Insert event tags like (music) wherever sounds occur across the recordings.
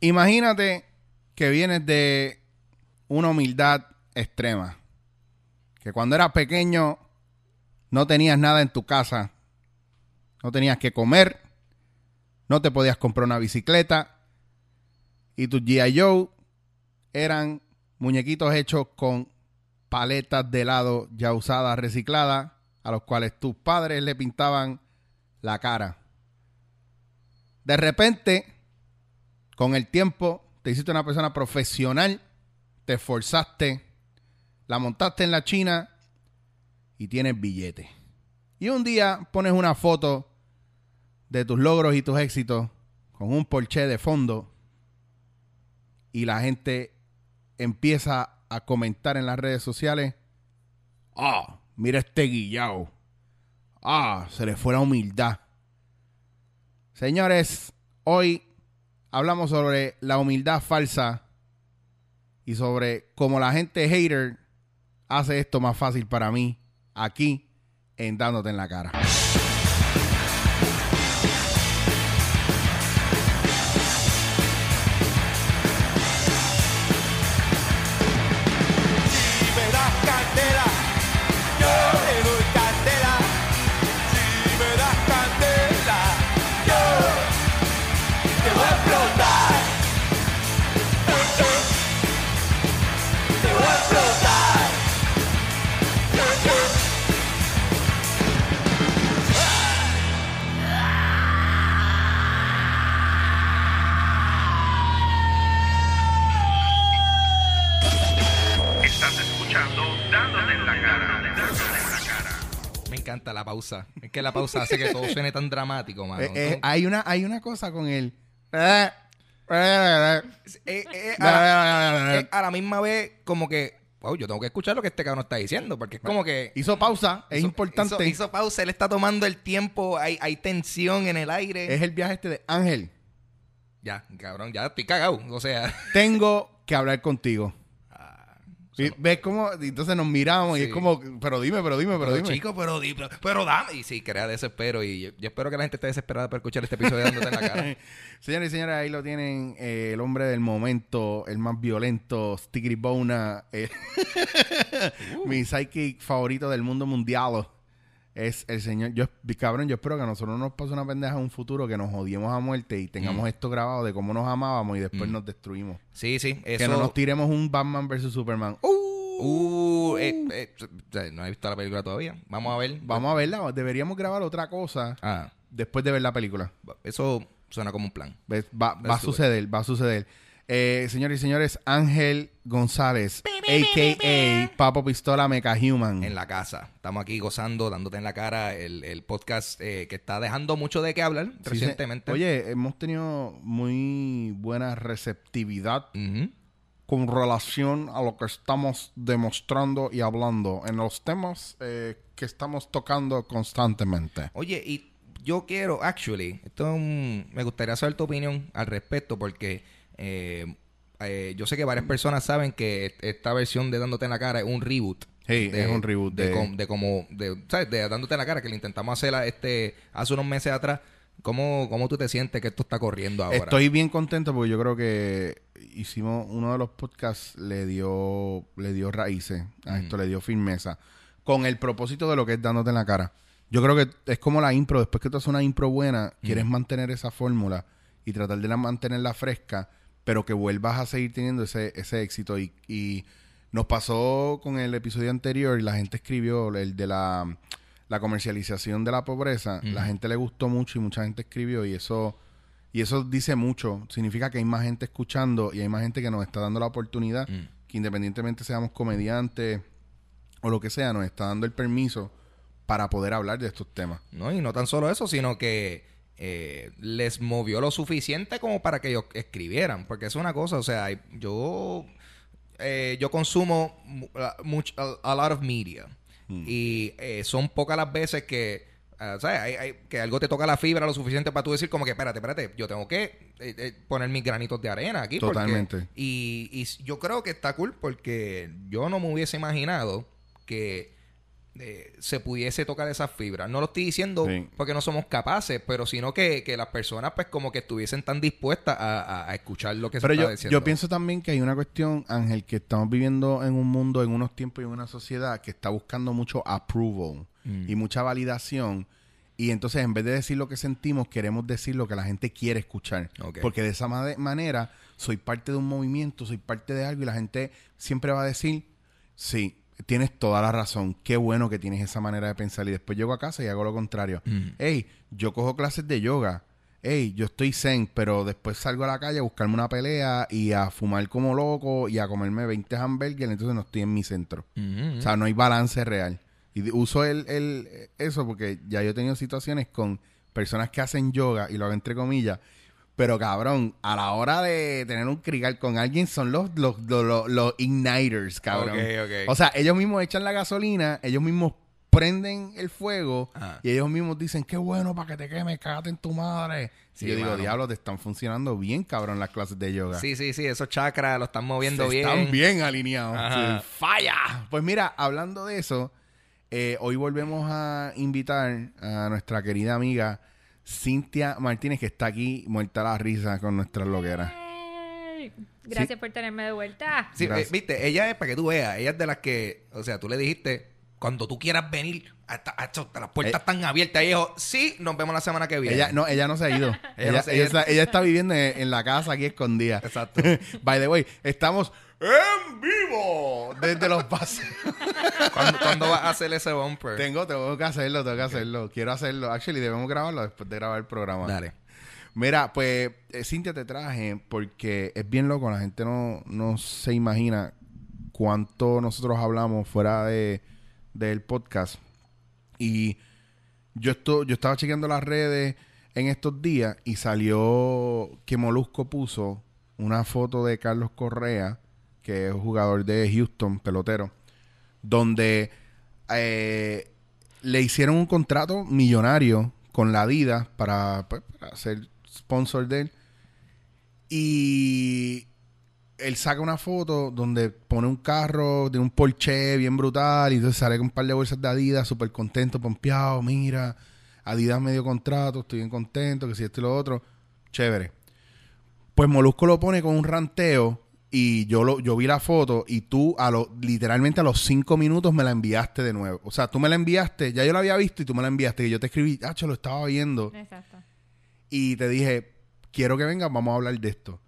Imagínate que vienes de una humildad extrema. Que cuando eras pequeño no tenías nada en tu casa. No tenías que comer. No te podías comprar una bicicleta. Y tus G.I. Joe eran muñequitos hechos con paletas de helado ya usadas, recicladas, a los cuales tus padres le pintaban la cara. De repente con el tiempo te hiciste una persona profesional, te esforzaste, la montaste en la China y tienes billete. Y un día pones una foto de tus logros y tus éxitos con un Porsche de fondo y la gente empieza a comentar en las redes sociales, ah, mira este guillao, ah, se le fue la humildad. Señores, hoy hablamos sobre la humildad falsa y sobre cómo la gente hater hace esto más fácil para mí aquí en Dándote en la cara. Pausa. Es que la pausa hace que todo suene tan dramático, mano. Eh, eh, hay, una, hay una cosa con él. Eh, a, la, a la misma vez, como que, wow, yo tengo que escuchar lo que este cabrón está diciendo, porque es como que... Hizo pausa, es hizo- importante. Hizo, hizo pausa, él está tomando el tiempo, hay, hay tensión en el aire. Es el viaje este de Ángel. Ya, cabrón, ya estoy cagado. O sea, Tengo que hablar contigo. Y ¿Ves cómo? Entonces nos miramos y es como, pero dime, pero dime, pero, pero dime. chico, pero, di- pero, pero dame. Y sí, crea desespero. Y yo, yo espero que la gente esté desesperada por escuchar este episodio dándote en la cara. (laughs) Señores y señores, ahí lo tienen eh, el hombre del momento, el más violento, Sticky Bona, eh, (laughs) mi psychic favorito del mundo mundial. Es el señor, yo, cabrón, yo espero que a nosotros no nos pase una pendeja en un futuro que nos odiemos a muerte y tengamos esto grabado de cómo nos amábamos y después nos destruimos. Sí, sí, eso... Que no nos tiremos un Batman versus Superman. ¡Uh! Uh, eh, eh, no he visto la película todavía. Vamos a ver. Vamos a verla, deberíamos grabar otra cosa Ah, después de ver la película. eso suena como un plan. Va, va a suceder, va a suceder. Eh, señores y señores, Ángel González, a.k.a. Papo Pistola Mecha Human. en la casa. Estamos aquí gozando, dándote en la cara el, el podcast eh, que está dejando mucho de qué hablar Sí, se- recientemente. Oye, hemos tenido muy buena receptividad con relación a lo que estamos demostrando y hablando en los temas eh, que estamos tocando constantemente. Oye, y yo quiero, actually, esto es un- me gustaría saber tu opinión al respecto porque eh, eh, yo sé que varias personas saben que esta versión de Dándote en la cara es un reboot. Sí, es un reboot de, de- com- de como, de, ¿sabes? De Dándote en la cara, que lo intentamos hacer a este, hace unos meses atrás. ¿Cómo, ¿Cómo tú te sientes que esto está corriendo ahora? Estoy bien contento porque yo creo que hicimos uno de los podcasts le dio le dio raíces a esto, le dio firmeza con el propósito de lo que es dándote en la cara. Yo creo que es como la impro, después que tú haces una impro buena, quieres mantener esa fórmula y tratar de la mantenerla fresca, pero que vuelvas a seguir teniendo ese, ese éxito y, y nos pasó con el episodio anterior y la gente escribió el de la la comercialización de la pobreza, la gente le gustó mucho y mucha gente escribió y eso y eso dice mucho, significa que hay más gente escuchando y hay más gente que nos está dando la oportunidad, que independientemente seamos comediantes o lo que sea, nos está dando el permiso para poder hablar de estos temas. ¿no? Y no tan solo eso, sino que eh, les movió lo suficiente como para que ellos escribieran. Porque es una cosa, o sea, yo, eh, yo consumo much- a, a lot of media. Y eh, son pocas las veces que, ah, ¿sabes? Hay- hay- que algo te toca la fibra lo suficiente para tú decir como que, espérate, espérate, yo tengo que eh, eh, poner mis granitos de arena aquí. porque- Totalmente. y, yo creo que está cool porque yo no me hubiese imaginado que eh, se pudiese tocar esas fibras. No lo estoy diciendo Sí. porque no somos capaces, pero sino que, que las personas pues como que estuviesen tan dispuestas a, a- a escuchar lo que Pero se está yo, diciendo. yo pienso también que hay una cuestión, Ángel, que estamos viviendo en un mundo, en unos tiempos y en una sociedad que está buscando mucho approval y mucha validación. Y entonces, en vez de decir lo que sentimos, queremos decir lo que la gente quiere escuchar. Porque de esa ma- manera, soy parte de un movimiento, soy parte de algo y la gente siempre va a decir, sí, tienes toda la razón, qué bueno que tienes esa manera de pensar. Y después llego a casa y hago lo contrario. Hey, yo cojo clases de yoga. Hey, yo estoy zen, pero después salgo a la calle a buscarme una pelea y a fumar como loco y a comerme 20 hamburguesas, entonces no estoy en mi centro. Ujú. O sea, no hay balance real. Y uso el, el- eso porque ya yo he tenido situaciones con personas que hacen yoga, y lo hago entre comillas, pero cabrón, a la hora de tener un crical con alguien son los, los, los, los- los igniters, cabrón. Ok, ok. O sea, ellos mismos echan la gasolina, ellos mismos prenden el fuego Ajá. y ellos mismos dicen, qué bueno para que te quemes, cágate en tu madre. Sí, y yo digo, diablo, te están funcionando bien, cabrón, las clases de yoga. Sí, sí, sí, esos chakras lo están moviendo Se bien. Están bien alineados. Sí. ¡Falla! Pues mira, hablando de eso, eh, hoy volvemos a invitar a nuestra querida amiga Cintia Martínez, que está aquí muerta la risa con nuestras loqueras. Gracias por tenerme de vuelta. Sí, eh, viste, ella es para que tú veas, ella es de las que, o sea, tú le dijiste, cuando tú quieras venir, hasta, hasta las puertas Eh. están abiertas, y dijo, sí, nos vemos la semana que viene. Ella no, ella no se ha ido. (laughs) ella, no se ha ella ido. está, ella está viviendo en, en la casa aquí escondida. Exacto. (laughs) By the way, estamos en vivo desde los. (laughs) ¿Cuándo, cuándo vas a hacer ese bumper? tengo, tengo que hacerlo, tengo que hacerlo. Quiero hacerlo. Actually, debemos grabarlo después de grabar el programa. Dale. Mira, pues eh, Cintia te traje porque es bien loco, la gente no, no se imagina cuánto nosotros hablamos fuera de del podcast. Y yo esto, yo estaba chequeando las redes en estos días y salió que Molusco puso una foto de Carlos Correa, que es un jugador de Houston, pelotero, donde eh, le hicieron un contrato millonario con la Adidas para, pues, ser sponsor de él. Y él saca una foto donde pone un carro de un Porsche bien brutal y entonces sale con un par de bolsas de Adidas, súper contento, pompeado, mira, Adidas me dio contrato, estoy bien contento, que si esto y lo otro, chévere. Pues Molusco lo pone con un ranteo y yo lo yo vi la foto y tú a lo literalmente a los cinco minutos me la enviaste de nuevo. O sea, tú me la enviaste, ya yo la había visto y tú me la enviaste y yo te escribí, ah, lo estaba viendo Exacto. y te dije, quiero que vengas, vamos a hablar de esto.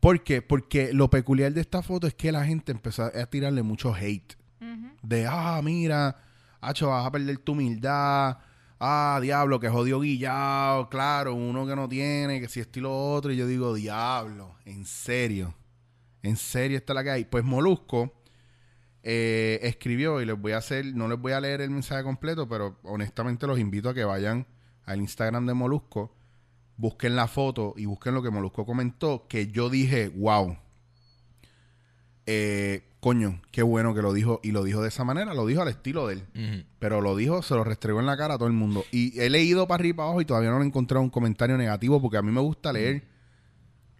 ¿Por qué? Porque lo peculiar de esta foto es que la gente empezó a tirarle mucho hate. De, ah, mira, Hacho, vas a perder tu humildad. Ah, diablo, que jodió guillado. Claro, uno que no tiene, que si esto y lo otro. Y yo digo, diablo, en serio. En serio, esta es la que hay. Pues Molusco eh, escribió y les voy a hacer, no les voy a leer el mensaje completo, pero honestamente los invito a que vayan al Instagram de Molusco, busquen la foto y busquen lo que Molusco comentó, que yo dije, wow. Eh, coño, qué bueno que lo dijo y lo dijo de esa manera, lo dijo al estilo de él. Pero lo dijo, se lo restregó en la cara a todo el mundo. Y he leído para arriba y para abajo y todavía no he encontrado un comentario negativo porque a mí me gusta leer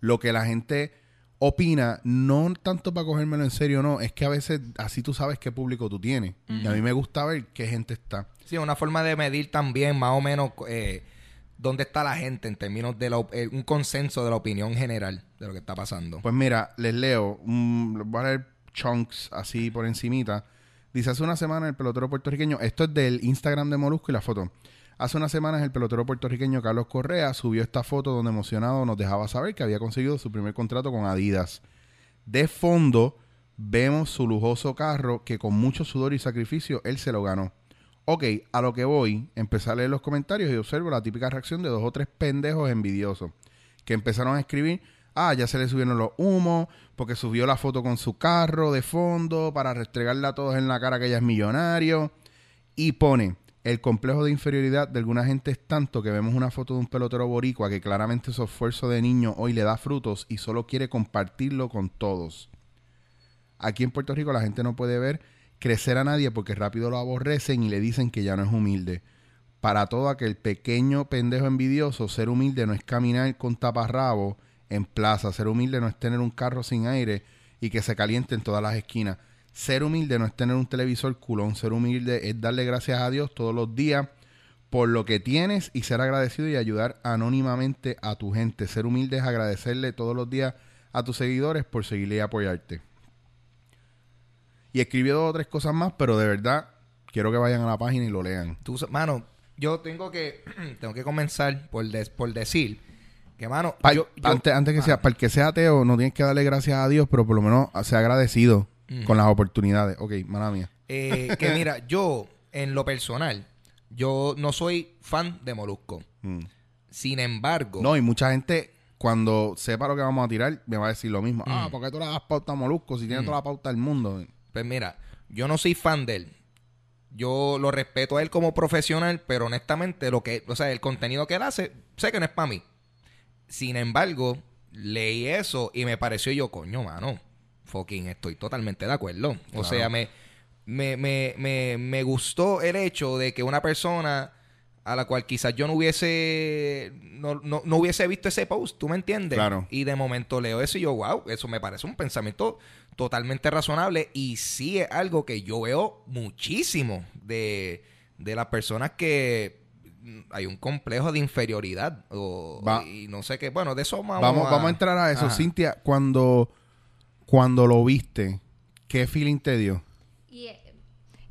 lo que la gente opina, no tanto para cogérmelo en serio, no, es que a veces así tú sabes qué público tú tienes. Y a mí me gusta ver qué gente está. Sí, una forma de medir también más o menos eh, dónde está la gente en términos de la eh, un consenso de la opinión general de lo que está pasando. Pues mira, les leo, les voy a leer chunks así por encimita. Dice, hace una semana el pelotero puertorriqueño, esto es del Instagram de Molusco y la foto. Hace unas semanas el pelotero puertorriqueño Carlos Correa subió esta foto donde emocionado nos dejaba saber que había conseguido su primer contrato con Adidas. De fondo vemos su lujoso carro que con mucho sudor y sacrificio él se lo ganó. Ok, a lo que voy, empecé a leer los comentarios y observo la típica reacción de dos o tres pendejos envidiosos que empezaron a escribir, ah, ya se le subieron los humos, porque subió la foto con su carro de fondo para restregarle a todos en la cara que ella es millonario. Y pone, El complejo de inferioridad de alguna gente es tanto que vemos una foto de un pelotero boricua que claramente su esfuerzo de niño hoy le da frutos y solo quiere compartirlo con todos. Aquí en Puerto Rico la gente no puede ver crecer a nadie porque rápido lo aborrecen y le dicen que ya no es humilde. Para todo aquel pequeño pendejo envidioso, ser humilde no es caminar con taparrabo en plaza. Ser humilde no es tener un carro sin aire y que se caliente en todas las esquinas. Ser humilde no es tener un televisor culón. Ser humilde es darle gracias a Dios todos los días por lo que tienes y ser agradecido y ayudar anónimamente a tu gente. Ser humilde es agradecerle todos los días a tus seguidores por seguirle y apoyarte. Y escribió dos o tres cosas más, pero de verdad quiero que vayan a la página y lo lean. Tú, mano, yo tengo que (clears throat) tengo que comenzar por, des- por decir que, mano, Pa- yo- yo- antes, antes que ah, sea, para el que sea ateo, no tienes que darle gracias a Dios, pero por lo menos sea agradecido Mm. con las oportunidades. Ok, mala mía. eh, que mira, (laughs) yo, en lo personal, yo no soy fan de Molusco. Mm. Sin embargo, No, y mucha gente, cuando sepa lo que vamos a tirar, me va a decir lo mismo. Ah, Mm. ¿por qué tú le das pauta a Molusco si tiene Mm. toda la pauta del mundo? pues mira, yo no soy fan de él. Yo lo respeto a él como profesional, pero honestamente, lo que, o sea, el contenido que él hace, sé que no es para mí. Sin embargo, leí eso y me pareció yo, coño, mano. Fucking, estoy totalmente de acuerdo. O sea, me, me, me, me, me gustó el hecho de que una persona a la cual quizás yo no hubiese no, no, no hubiese visto ese post, ¿tú me entiendes? Claro. Y de momento leo eso y yo, wow, eso me parece un pensamiento totalmente razonable y sí es algo que yo veo muchísimo de, de las personas que hay un complejo de inferioridad o Va- y no sé qué, bueno, de eso vamos, Vamos, a, vamos a entrar a eso. Ajá. Cintia, cuando, cuando lo viste, ¿qué feeling te dio? Y eh,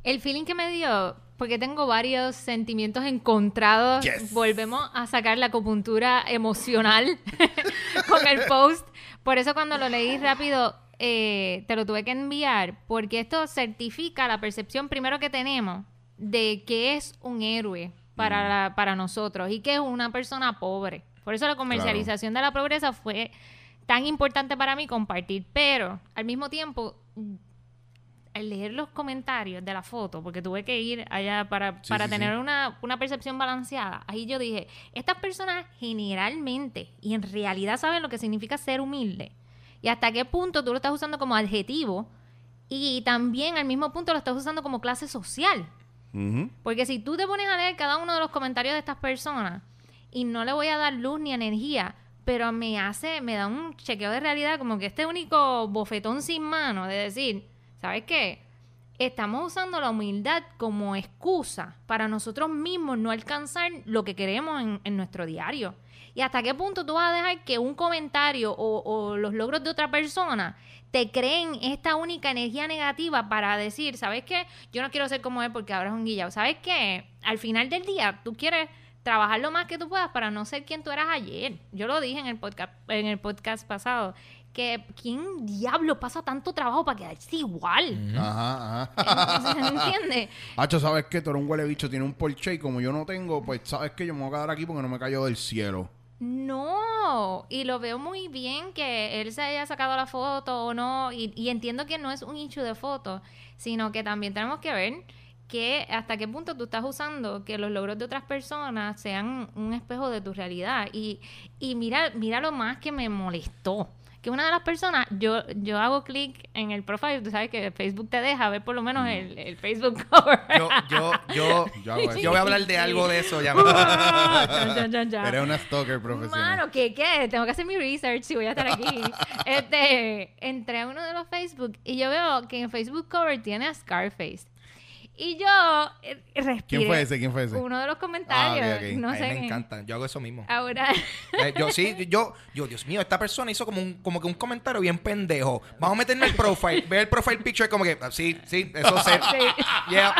el feeling que me dio, porque tengo varios sentimientos encontrados, Yes. volvemos a sacar la acupuntura emocional (laughs) con el post. Por eso cuando lo leí rápido, eh, te lo tuve que enviar, porque esto certifica la percepción primero que tenemos de que es un héroe para, la- para nosotros y que es una persona pobre. Por eso la comercialización de la pobreza fue tan importante para mí compartir, pero al mismo tiempo al leer los comentarios de la foto, porque tuve que ir allá para, Sí, para sí, tener sí. Una, una percepción balanceada, ahí yo dije, estas personas generalmente y en realidad saben lo que significa ser humilde y hasta qué punto tú lo estás usando como adjetivo y también al mismo punto lo estás usando como clase social. Porque si tú te pones a leer cada uno de los comentarios de estas personas y no le voy a dar luz ni energía, pero me hace, me da un chequeo de realidad como que este único bofetón sin mano de decir, ¿sabes qué? Estamos usando la humildad como excusa para nosotros mismos no alcanzar lo que queremos en, nuestro diario. ¿Y hasta qué punto tú vas a dejar que un comentario o, o los logros de otra persona te creen esta única energía negativa para decir, ¿sabes qué? Yo no quiero ser como él porque ahora es un guillao. ¿Sabes qué? Al final del día, tú quieres trabajar lo más que tú puedas para no ser quien tú eras ayer. Yo lo dije en el podcast, en el podcast pasado, que ¿quién diablo pasa tanto trabajo para quedarse igual? Ajá, ajá. ¿Entiendes? (laughs) Hacho, ¿sabes qué? Tú eres un huele bicho, tiene un Porsche y como yo no tengo, pues sabes que yo me voy a quedar aquí porque no me cayó del cielo. No, y lo veo muy bien que él se haya sacado la foto o no, y, y entiendo que no es un issue de foto, sino que también tenemos que ver que hasta qué punto tú estás usando que los logros de otras personas sean un espejo de tu realidad. Y, y mira, mira lo más que me molestó. Que una de las personas, yo, yo hago clic en el profile, tú sabes que Facebook te deja ver por lo menos el, el Facebook cover. Yo, yo, yo, Yo hago eso. (laughs) yo voy a hablar de algo de eso ya. (laughs) Chan. (laughs) Eres una stalker profesional. Mano, ¿qué qué? Tengo que hacer mi research si voy a estar aquí. este, entré a uno de los Facebook y yo veo que en Facebook cover tiene a Scarface. Y yo eh, respiré. ¿Quién fue ese? ¿Quién fue ese? Uno de los comentarios. Ah, ok. No a mí sé. me encanta. Yo hago eso mismo. Ahora. Eh, yo sí, yo, yo, Dios mío, esta persona hizo como un, como que un comentario bien pendejo. Vamos a meterme el profile, ver el profile picture como que, sí, sí, eso sé. Sí. Yeah,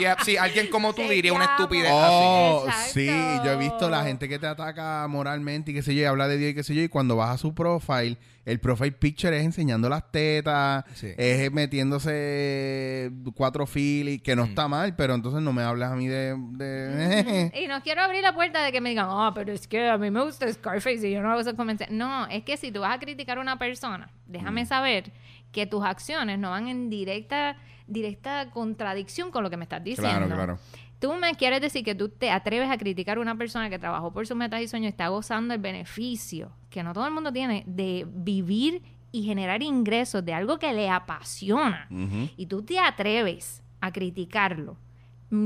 yeah, sí, alguien como tú Se diría una estupidez Oh, Exacto. sí, yo he visto la gente que te ataca moralmente y qué sé yo, y habla de Dios y qué sé yo, y cuando vas a su profile, el profile picture es enseñando las tetas, Sí. es metiéndose cuatro filis, que no Mm. está mal, pero entonces no me hablas a mí de... de- (laughs) Y no quiero abrir la puerta de que me digan, ah, pero es que a mí me gusta Scarface y yo no hago esos comentarios. No, es que si tú vas a criticar a una persona, déjame saber que tus acciones no van en directa, directa contradicción con lo que me estás diciendo. Claro, claro. Tú me quieres decir que tú te atreves a criticar a una persona que trabajó por sus metas y sueños y está gozando el beneficio que no todo el mundo tiene de vivir y generar ingresos de algo que le apasiona. Y tú te atreves a criticarlo,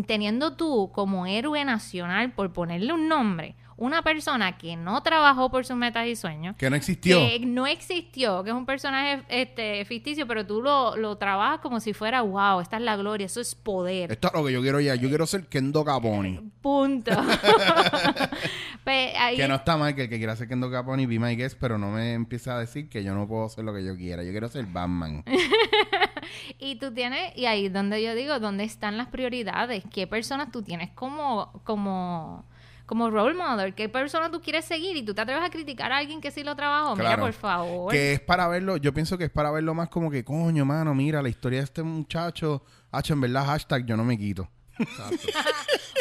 teniendo tú como héroe nacional, por ponerle un nombre, una persona que no trabajó por sus metas y sueños, Que no existió. que no existió, que es un personaje este, ficticio, pero tú lo, lo trabajas como si fuera, wow, esta es la gloria, eso es poder. Esto es lo que yo quiero ya. Yo quiero ser Kendo Caponi. Punto. (laughs) (laughs) Pues, ahí- Que no está mal que el que quiera ser Kendo Caponi be my guest, pero no me empieza a decir que yo no puedo hacer lo que yo quiera. Yo quiero ser Batman. (laughs) Y tú tienes, y ahí es donde yo digo, ¿dónde están las prioridades? ¿Qué personas tú tienes como, como, como role model? ¿Qué persona tú quieres seguir? Y tú te atreves a criticar a alguien que sí lo trabajó. Mira, por favor. Que es para verlo, yo pienso que es para verlo más como que, coño, mano, mira, la historia de este muchacho, hacho, en verdad, hashtag, yo no me quito. (laughs)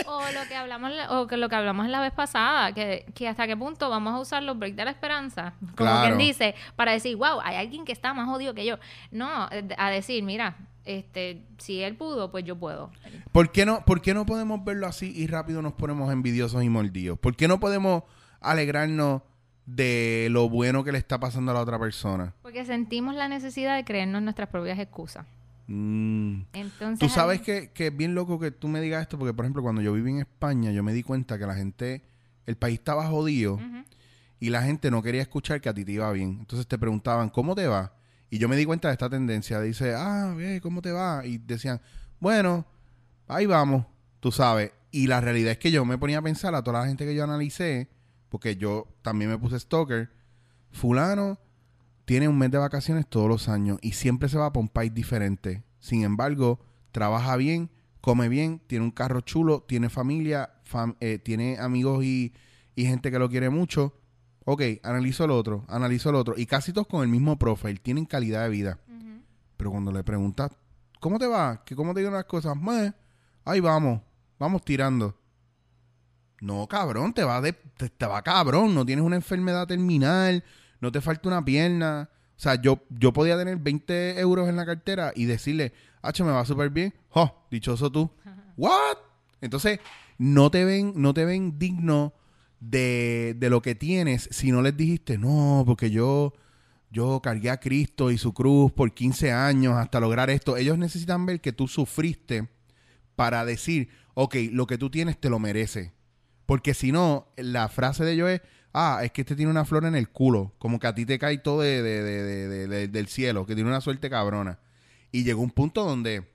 O lo que hablamos, o que lo que hablamos la vez pasada, que, que hasta qué punto vamos a usar los breaks de la esperanza, como Claro. quien dice, para decir, wow, hay alguien que está más jodido que yo. No, eh, a decir, mira, este, si él pudo, pues yo puedo. ¿Por qué, no, ¿Por qué no podemos verlo así y rápido nos ponemos envidiosos y mordidos? ¿Por qué no podemos alegrarnos de lo bueno que le está pasando a la otra persona? Porque sentimos la necesidad de creernos nuestras propias excusas. Mm. Entonces, Tú sabes que, que es bien loco que tú me digas esto, porque por ejemplo, cuando yo viví en España, yo me di cuenta que la gente, el país estaba jodido y la gente no quería escuchar que a ti te iba bien. Entonces te preguntaban, ¿cómo te va? Y yo me di cuenta de esta tendencia. Dice, ah, ¿cómo te va? Y decían, bueno, ahí vamos, tú sabes. Y la realidad es que yo me ponía a pensar a toda la gente que yo analicé, porque yo también me puse stalker, fulano tiene un mes de vacaciones todos los años y siempre se va para un país diferente. Sin embargo, trabaja bien, come bien, tiene un carro chulo, tiene familia, fam- eh, tiene amigos y, y gente que lo quiere mucho. Ok, analizo el otro, analizo el otro. Y casi todos con el mismo profile, tienen calidad de vida. Pero cuando le preguntas, ¿cómo te va? ¿Que ¿Cómo te digan las cosas? Meh, ahí vamos, vamos tirando. No, cabrón, te va, de, te, te va cabrón. No tienes una enfermedad terminal, no te falta una pierna. O sea, yo, yo podía tener 20 euros en la cartera y decirle, H, me va súper bien. ¡Jo! Dichoso tú. (laughs) ¿What? Entonces, no te ven, no te ven digno de, de lo que tienes si no les dijiste, no, porque yo, yo cargué a Cristo y su cruz por 15 años hasta lograr esto. Ellos necesitan ver que tú sufriste para decir, ok, lo que tú tienes te lo merece. Porque si no, la frase de ellos es, ah, es que este tiene una flor en el culo, como que a ti te cae todo de, de- de- de- de- de- del cielo, que tiene una suerte cabrona. Y llegó un punto donde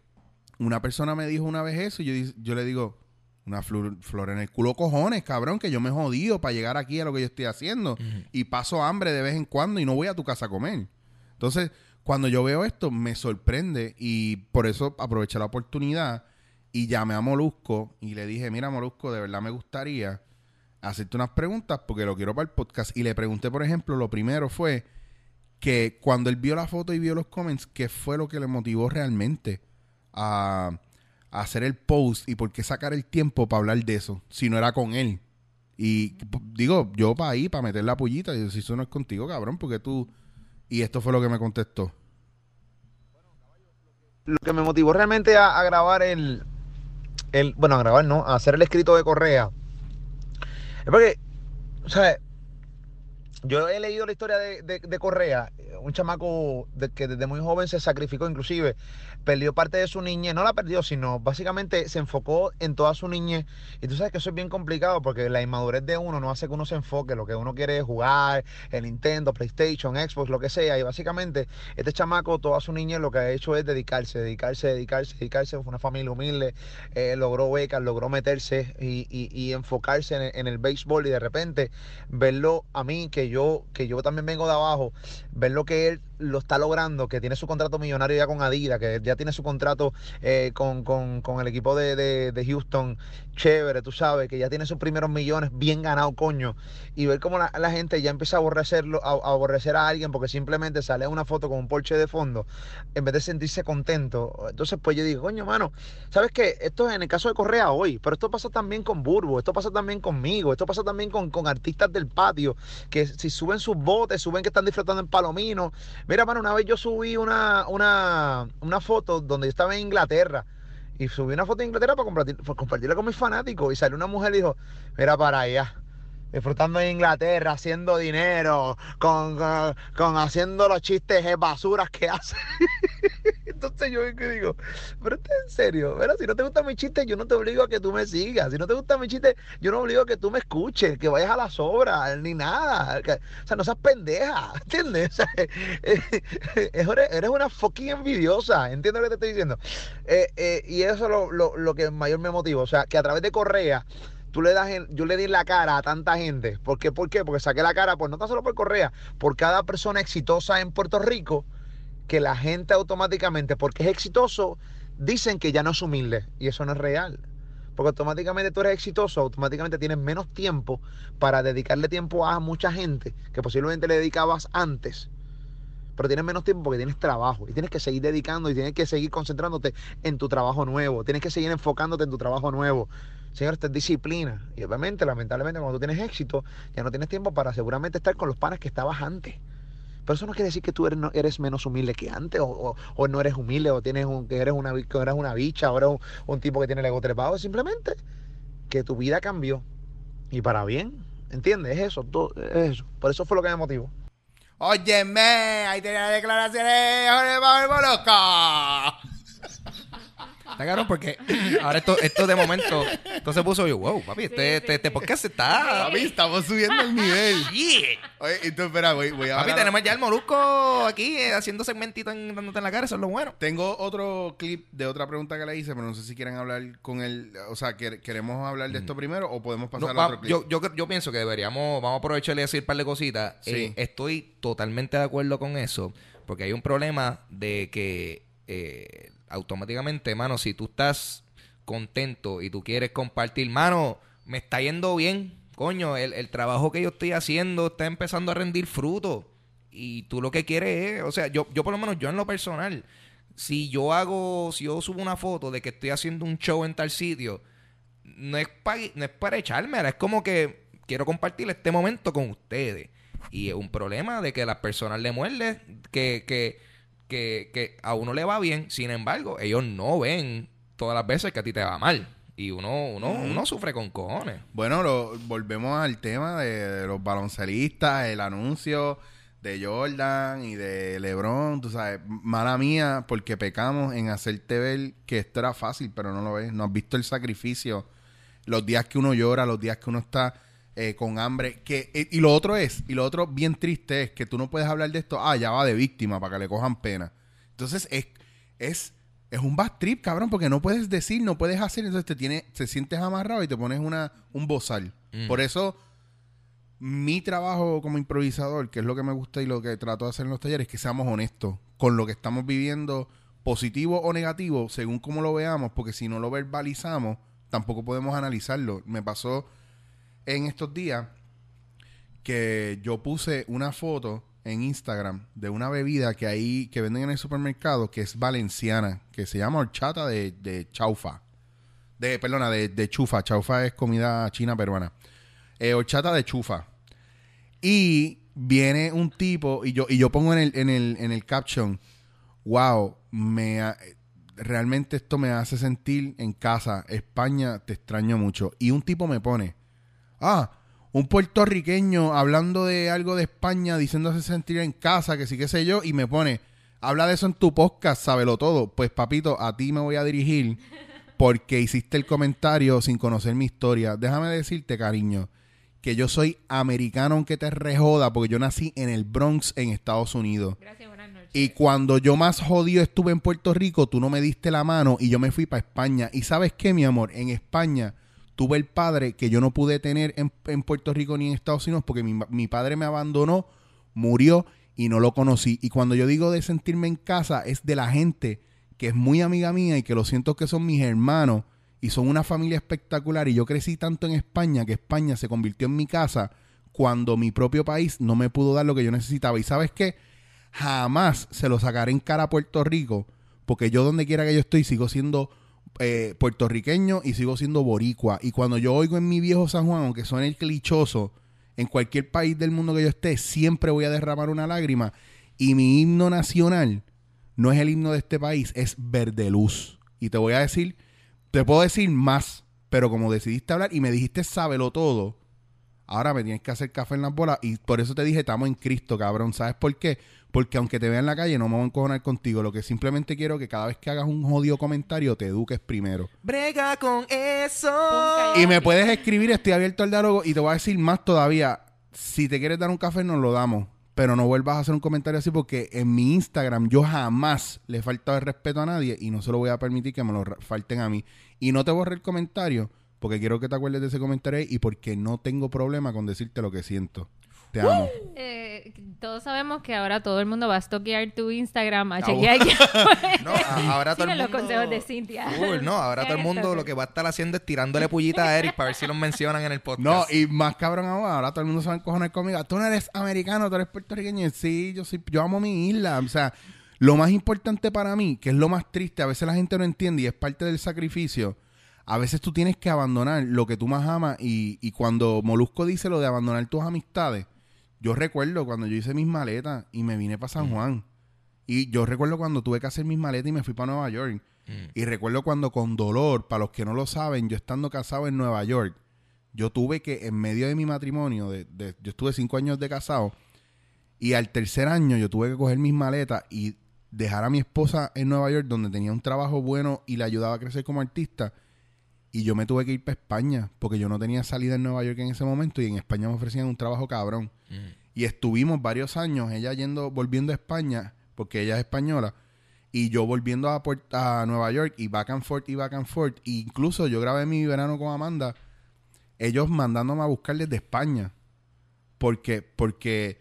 una persona me dijo una vez eso y yo, yo le digo, una flor, flor en el culo cojones, cabrón, que yo me he jodido para llegar aquí a lo que yo estoy haciendo. Y paso hambre de vez en cuando y no voy a tu casa a comer. Entonces, cuando yo veo esto, me sorprende y por eso aproveché la oportunidad y llamé a Molusco y le dije, mira Molusco, de verdad me gustaría hacerte unas preguntas porque lo quiero para el podcast. Y le pregunté, por ejemplo, lo primero fue que cuando él vio la foto y vio los comments, ¿qué fue lo que le motivó realmente a hacer el post y por qué sacar el tiempo para hablar de eso si no era con él? Y digo, yo para ahí, para meter la pullita, y si eso no es contigo, cabrón, porque tú... Y esto fue lo que me contestó. lo que me motivó realmente a, grabar el, el, bueno, a grabar no, a hacer el escrito de Correa, es porque, o sea, yo he leído la historia de, de- Correa, un chamaco de- que desde muy joven se sacrificó, inclusive perdió parte de su niñez, no la perdió, sino básicamente se enfocó en toda su niñez. Y tú sabes que eso es bien complicado porque la inmadurez de uno no hace que uno se enfoque, lo que uno quiere es jugar, el Nintendo, PlayStation, Xbox, lo que sea. Y básicamente este chamaco toda su niñez lo que ha hecho es dedicarse, dedicarse, dedicarse, dedicarse. Fue una familia humilde, eh, logró becas, logró meterse y, y- enfocarse en el béisbol y de repente verlo a mí, que yo, que yo también vengo de abajo, ver lo que él lo está logrando, que tiene su contrato millonario ya con Adidas, que ya tiene su contrato eh, con, con- con el equipo de, de- de Houston, chévere, tú sabes, que ya tiene sus primeros millones bien ganado, coño, y ver cómo la, la gente ya empieza a aborrecerlo, a, aborrecer a alguien porque simplemente sale una foto con un Porsche de fondo, en vez de sentirse contento. Entonces, pues yo digo, coño, mano, ¿sabes qué? Esto es en el caso de Correa hoy, pero esto pasa también con Burbo, esto pasa también conmigo, esto pasa también con, con artistas del patio, que si suben sus botes, suben que están disfrutando en Palomino. Mira, mano, una vez yo subí una, una, una foto donde yo estaba en Inglaterra Y subí una foto de Inglaterra para compartir- para compartirla con mis fanáticos. Y salió una mujer y dijo, mira para allá. Disfrutando en Inglaterra, haciendo dinero, con, con, haciendo los chistes de basuras que hace. (laughs) Entonces yo digo, pero esto es en serio, ¿verdad? Si no te gustan mis chistes, yo no te obligo a que tú me sigas. Si no te gustan mis chistes, yo no obligo a que tú me escuches, que vayas a la sobra, ni nada. O sea, no seas pendeja, (laughs) ¿entiendes? O eh, (laughs) eres, eres una fucking envidiosa, ¿entiendes lo que te estoy diciendo? Eh, eh, y eso es lo, lo, lo que mayor me motiva. O sea, que a través de Correa, tú le das en- yo le di la cara a tanta gente. ¿Por qué? ¿Por qué? Porque saqué la cara, pues no tan solo por Correa, por cada persona exitosa en Puerto Rico que la gente automáticamente, porque es exitoso, dicen que ya no es humilde. Y eso no es real. Porque automáticamente tú eres exitoso, automáticamente tienes menos tiempo para dedicarle tiempo a mucha gente que posiblemente le dedicabas antes. Pero tienes menos tiempo porque tienes trabajo y tienes que seguir dedicando y tienes que seguir concentrándote en tu trabajo nuevo. Tienes que seguir enfocándote en tu trabajo nuevo. Señor, esto es disciplina. Y obviamente, lamentablemente, cuando tú tienes éxito, ya no tienes tiempo para seguramente estar con los panas que estabas antes. Pero eso no quiere decir que tú eres, no- eres menos humilde que antes, o, no eres humilde, o tienes un, eres una, eres una bicha, eres un, un tipo que tiene el ego trepado. Simplemente que tu vida cambió. Y para bien. ¿Entiendes? Es eso, todo, es eso. Por eso fue lo que me motivó. Óyeme, ahí tenía declaraciones, Jorge Pablo. Está porque (clears throat) ahora esto, esto de momento, esto se puso yo, wow, papi, este, este, este podcast está. Papi, estamos subiendo el nivel. (laughs) Yeah. Oye, entonces, espera, voy, voy a Papi, hablar- tenemos ya el molusco aquí eh, haciendo segmentito en, dándote en la cara, eso es lo bueno. Tengo otro clip de otra pregunta que le hice, pero no sé si quieren hablar con él. O sea, ¿quer- ¿queremos hablar de esto primero o podemos pasar No, al otro clip? yo, yo, yo pienso que deberíamos, vamos a aprovechar y decir un par de cositas. Sí. Eh, estoy totalmente de acuerdo con eso, porque hay un problema de que eh, automáticamente, mano, si tú estás contento y tú quieres compartir, mano, me está yendo bien, coño, el, el trabajo que yo estoy haciendo está empezando a rendir fruto. Y tú lo que quieres es, o sea, yo, yo por lo menos, yo en lo personal, si yo hago, si yo subo una foto de que estoy haciendo un show en tal sitio, no es, pa- no es para echármela, es como que quiero compartir este momento con ustedes. Y es un problema de que las personas le muerden, que, que, que, que a uno le va bien, sin embargo, ellos no ven todas las veces que a ti te va mal. Y uno, uno, uno sufre con cojones. Bueno, lo- volvemos al tema de, de los baloncelistas, el anuncio de Jordan y de LeBron, tú sabes, mala mía, porque pecamos en hacerte ver que esto era fácil, pero no lo ves. No has visto el sacrificio, los días que uno llora, los días que uno está eh, con hambre. que eh, Y lo otro es, y lo otro bien triste es que tú no puedes hablar de esto, ah, ya va de víctima para que le cojan pena. Entonces es, es, es un bad trip, cabrón, porque no puedes decir, no puedes hacer, entonces te, tiene, te sientes amarrado y te pones una, un bozal. Mm. Por eso, mi trabajo como improvisador, que es lo que me gusta y lo que trato de hacer en los talleres, es que seamos honestos con lo que estamos viviendo, positivo o negativo, según como lo veamos, porque si no lo verbalizamos, tampoco podemos analizarlo. Me pasó en estos días que yo puse una foto en Instagram de una bebida que hay que venden en el supermercado que es valenciana, que se llama horchata de, de chaufa. De, perdona, de, de chufa. Chaufa es comida china peruana. Eh, horchata de chufa. Y viene un tipo, y yo, y yo pongo en el, en el, en el caption, wow, me ha- realmente esto me hace sentir en casa. España, te extraño mucho. Y un tipo me pone, ah, un puertorriqueño hablando de algo de España, diciéndose sentir en casa, que sí, qué sé yo, y me pone, habla de eso en tu podcast, sábelo todo. Pues papito, a ti me voy a dirigir porque hiciste el comentario sin conocer mi historia. Déjame decirte, cariño, que yo soy americano aunque te rejoda, porque yo nací en el Bronx, en Estados Unidos. Gracias, buenas noches. Y cuando yo más jodido estuve en Puerto Rico, tú no me diste la mano y yo me fui para España. Y sabes qué, mi amor, en España tuve el padre que yo no pude tener en, en Puerto Rico ni en Estados Unidos porque mi, mi padre me abandonó, murió y no lo conocí. Y cuando yo digo de sentirme en casa, es de la gente que es muy amiga mía y que lo siento que son mis hermanos y son una familia espectacular. Y yo crecí tanto en España que España se convirtió en mi casa cuando mi propio país no me pudo dar lo que yo necesitaba. Y sabes qué? jamás se lo sacaré en cara a Puerto Rico, porque yo donde quiera que yo estoy sigo siendo eh, puertorriqueño y sigo siendo boricua. Y cuando yo oigo en mi viejo San Juan, aunque suene el clichoso, en cualquier país del mundo que yo esté, siempre voy a derramar una lágrima. Y mi himno nacional no es el himno de este país, es Verde Luz. Y te voy a decir te puedo decir más, pero como decidiste hablar y me dijiste sábelo todo, ahora me tienes que hacer café en las bolas y por eso te dije, estamos en Cristo, cabrón. ¿Sabes por qué? Porque aunque te vea en la calle, no me voy a encojonar contigo. Lo que simplemente quiero es que cada vez que hagas un jodido comentario, te eduques primero. Brega con eso. Y me puedes escribir, estoy abierto al diálogo y te voy a decir más todavía. Si te quieres dar un café, nos lo damos. Pero no vuelvas a hacer un comentario así porque en mi Instagram yo jamás le he faltado el respeto a nadie y no se lo voy a permitir que me lo falten a mí. Y no te borré el comentario porque quiero que te acuerdes de ese comentario ahí y porque no tengo problema con decirte lo que siento. Te amo. Eh, todos sabemos que ahora todo el mundo va a stalkear tu Instagram, a Ah, chequear que... (laughs) No, ahora todo el Sigan los mundo... consejos de Cintia. Cool, no, ahora todo el mundo lo que va a estar haciendo es tirándole pullita a Eric para ver si los mencionan en el podcast. No, y más cabrón ahora, ahora todo el mundo se va a encojonar conmigo. Tú no eres americano, tú eres puertorriqueño. Sí, yo soy, yo amo mi isla. O sea, lo más importante para mí, que es lo más triste, a veces la gente no entiende y es parte del sacrificio. A veces tú tienes que abandonar lo que tú más amas y, y cuando Molusco dice lo de abandonar tus amistades, yo recuerdo cuando yo hice mis maletas y me vine para San Juan. Y yo recuerdo cuando tuve que hacer mis maletas y me fui para Nueva York. Y recuerdo cuando con dolor, para los que no lo saben, yo estando casado en Nueva York, yo tuve que, en medio de mi matrimonio, de, de- yo estuve cinco años de casado, y al tercer año yo tuve que coger mis maletas y dejar a mi esposa en Nueva York, donde tenía un trabajo bueno y le ayudaba a crecer como artista. Y yo me tuve que ir para España, porque yo no tenía salida en Nueva York en ese momento, y en España me ofrecían un trabajo cabrón. Y estuvimos varios años, ella yendo, volviendo a España, porque ella es española, y yo volviendo a, Nueva York, y back and forth, y back and forth. E incluso yo grabé mi verano con Amanda, ellos mandándome a buscar desde España. Porque, porque,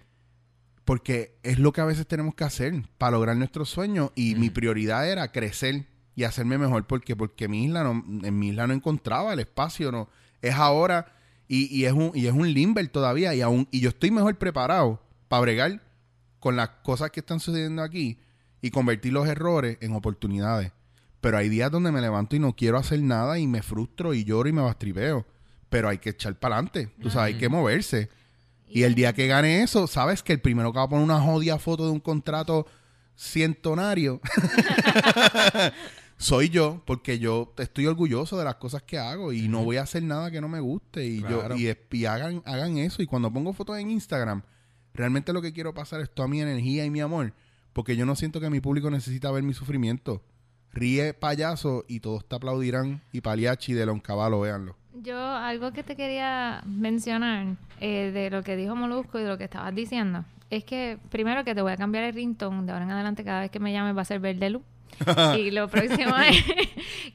porque es lo que a veces tenemos que hacer para lograr nuestros sueños. Y mi prioridad era crecer y hacerme mejor. Porque, porque mi isla no, en mi isla no encontraba el espacio, no. Es ahora, y, y es un, y es un limber todavía. Y aún, y yo estoy mejor preparado para bregar con las cosas que están sucediendo aquí y convertir los errores en oportunidades. Pero hay días donde me levanto y no quiero hacer nada y me frustro y lloro y me bastripeo. Pero hay que echar para adelante. Tú sabes, hay que moverse. Y el día que gane eso, sabes que el primero que va a poner una jodida foto de un contrato cientonario (laughs) (laughs) soy yo, porque yo estoy orgulloso de las cosas que hago y no voy a hacer nada que no me guste. Y Claro. yo y, y hagan, hagan eso. Y cuando pongo fotos en Instagram, realmente lo que quiero pasar es toda mi energía y mi amor. Porque yo no siento que mi público necesita ver mi sufrimiento. Ríe payaso y todos te aplaudirán. Y Paliachi de Loncavalo, véanlo. Yo, algo que te quería mencionar eh, de lo que dijo Molusco y de lo que estabas diciendo, es que primero que te voy a cambiar el ringtone de ahora en adelante, cada vez que me llames va a ser verde luz. (laughs) y lo próximo (laughs) es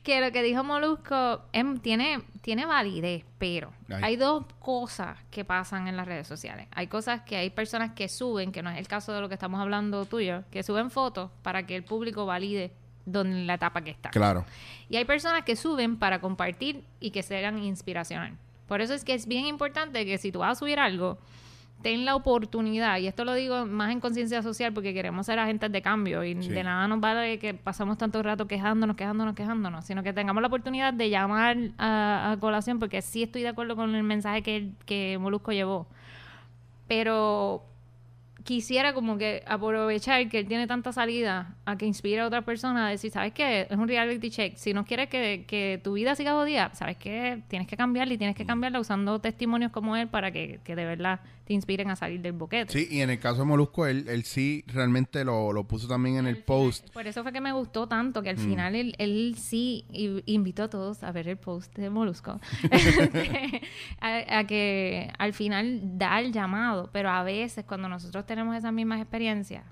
que lo que dijo Molusco em, tiene, tiene validez, pero Ay. hay dos cosas que pasan en las redes sociales. Hay cosas que hay personas que suben, que no es el caso de lo que estamos hablando tuyo, que suben fotos para que el público valide donde la etapa que está. Claro. Y hay personas que suben para compartir y que se hagan inspiracional. Por eso es que es bien importante que si tú vas a subir algo, ten la oportunidad, y esto lo digo más en conciencia social porque queremos ser agentes de cambio y Sí. de nada nos vale que pasamos tanto rato quejándonos, quejándonos, quejándonos, sino que tengamos la oportunidad de llamar a, a colación porque sí estoy de acuerdo con el mensaje que, que Molusco llevó. Pero quisiera como que aprovechar que él tiene tanta salida a que inspire a otras personas a decir, ¿sabes qué? Es un reality check. Si no quieres que, que tu vida siga jodida, ¿sabes qué? Tienes que cambiarla y tienes que cambiarla usando testimonios como él para que, que de verdad te inspiren a salir del boquete. Sí, y en el caso de Molusco, él, él sí realmente lo, lo puso también en el post. Por eso fue que me gustó tanto, Mm. que al final él, él sí invitó a todos a ver el post de Molusco. (laughs) (laughs) a, a que al final da el llamado, pero a veces cuando nosotros tenemos esas mismas experiencias,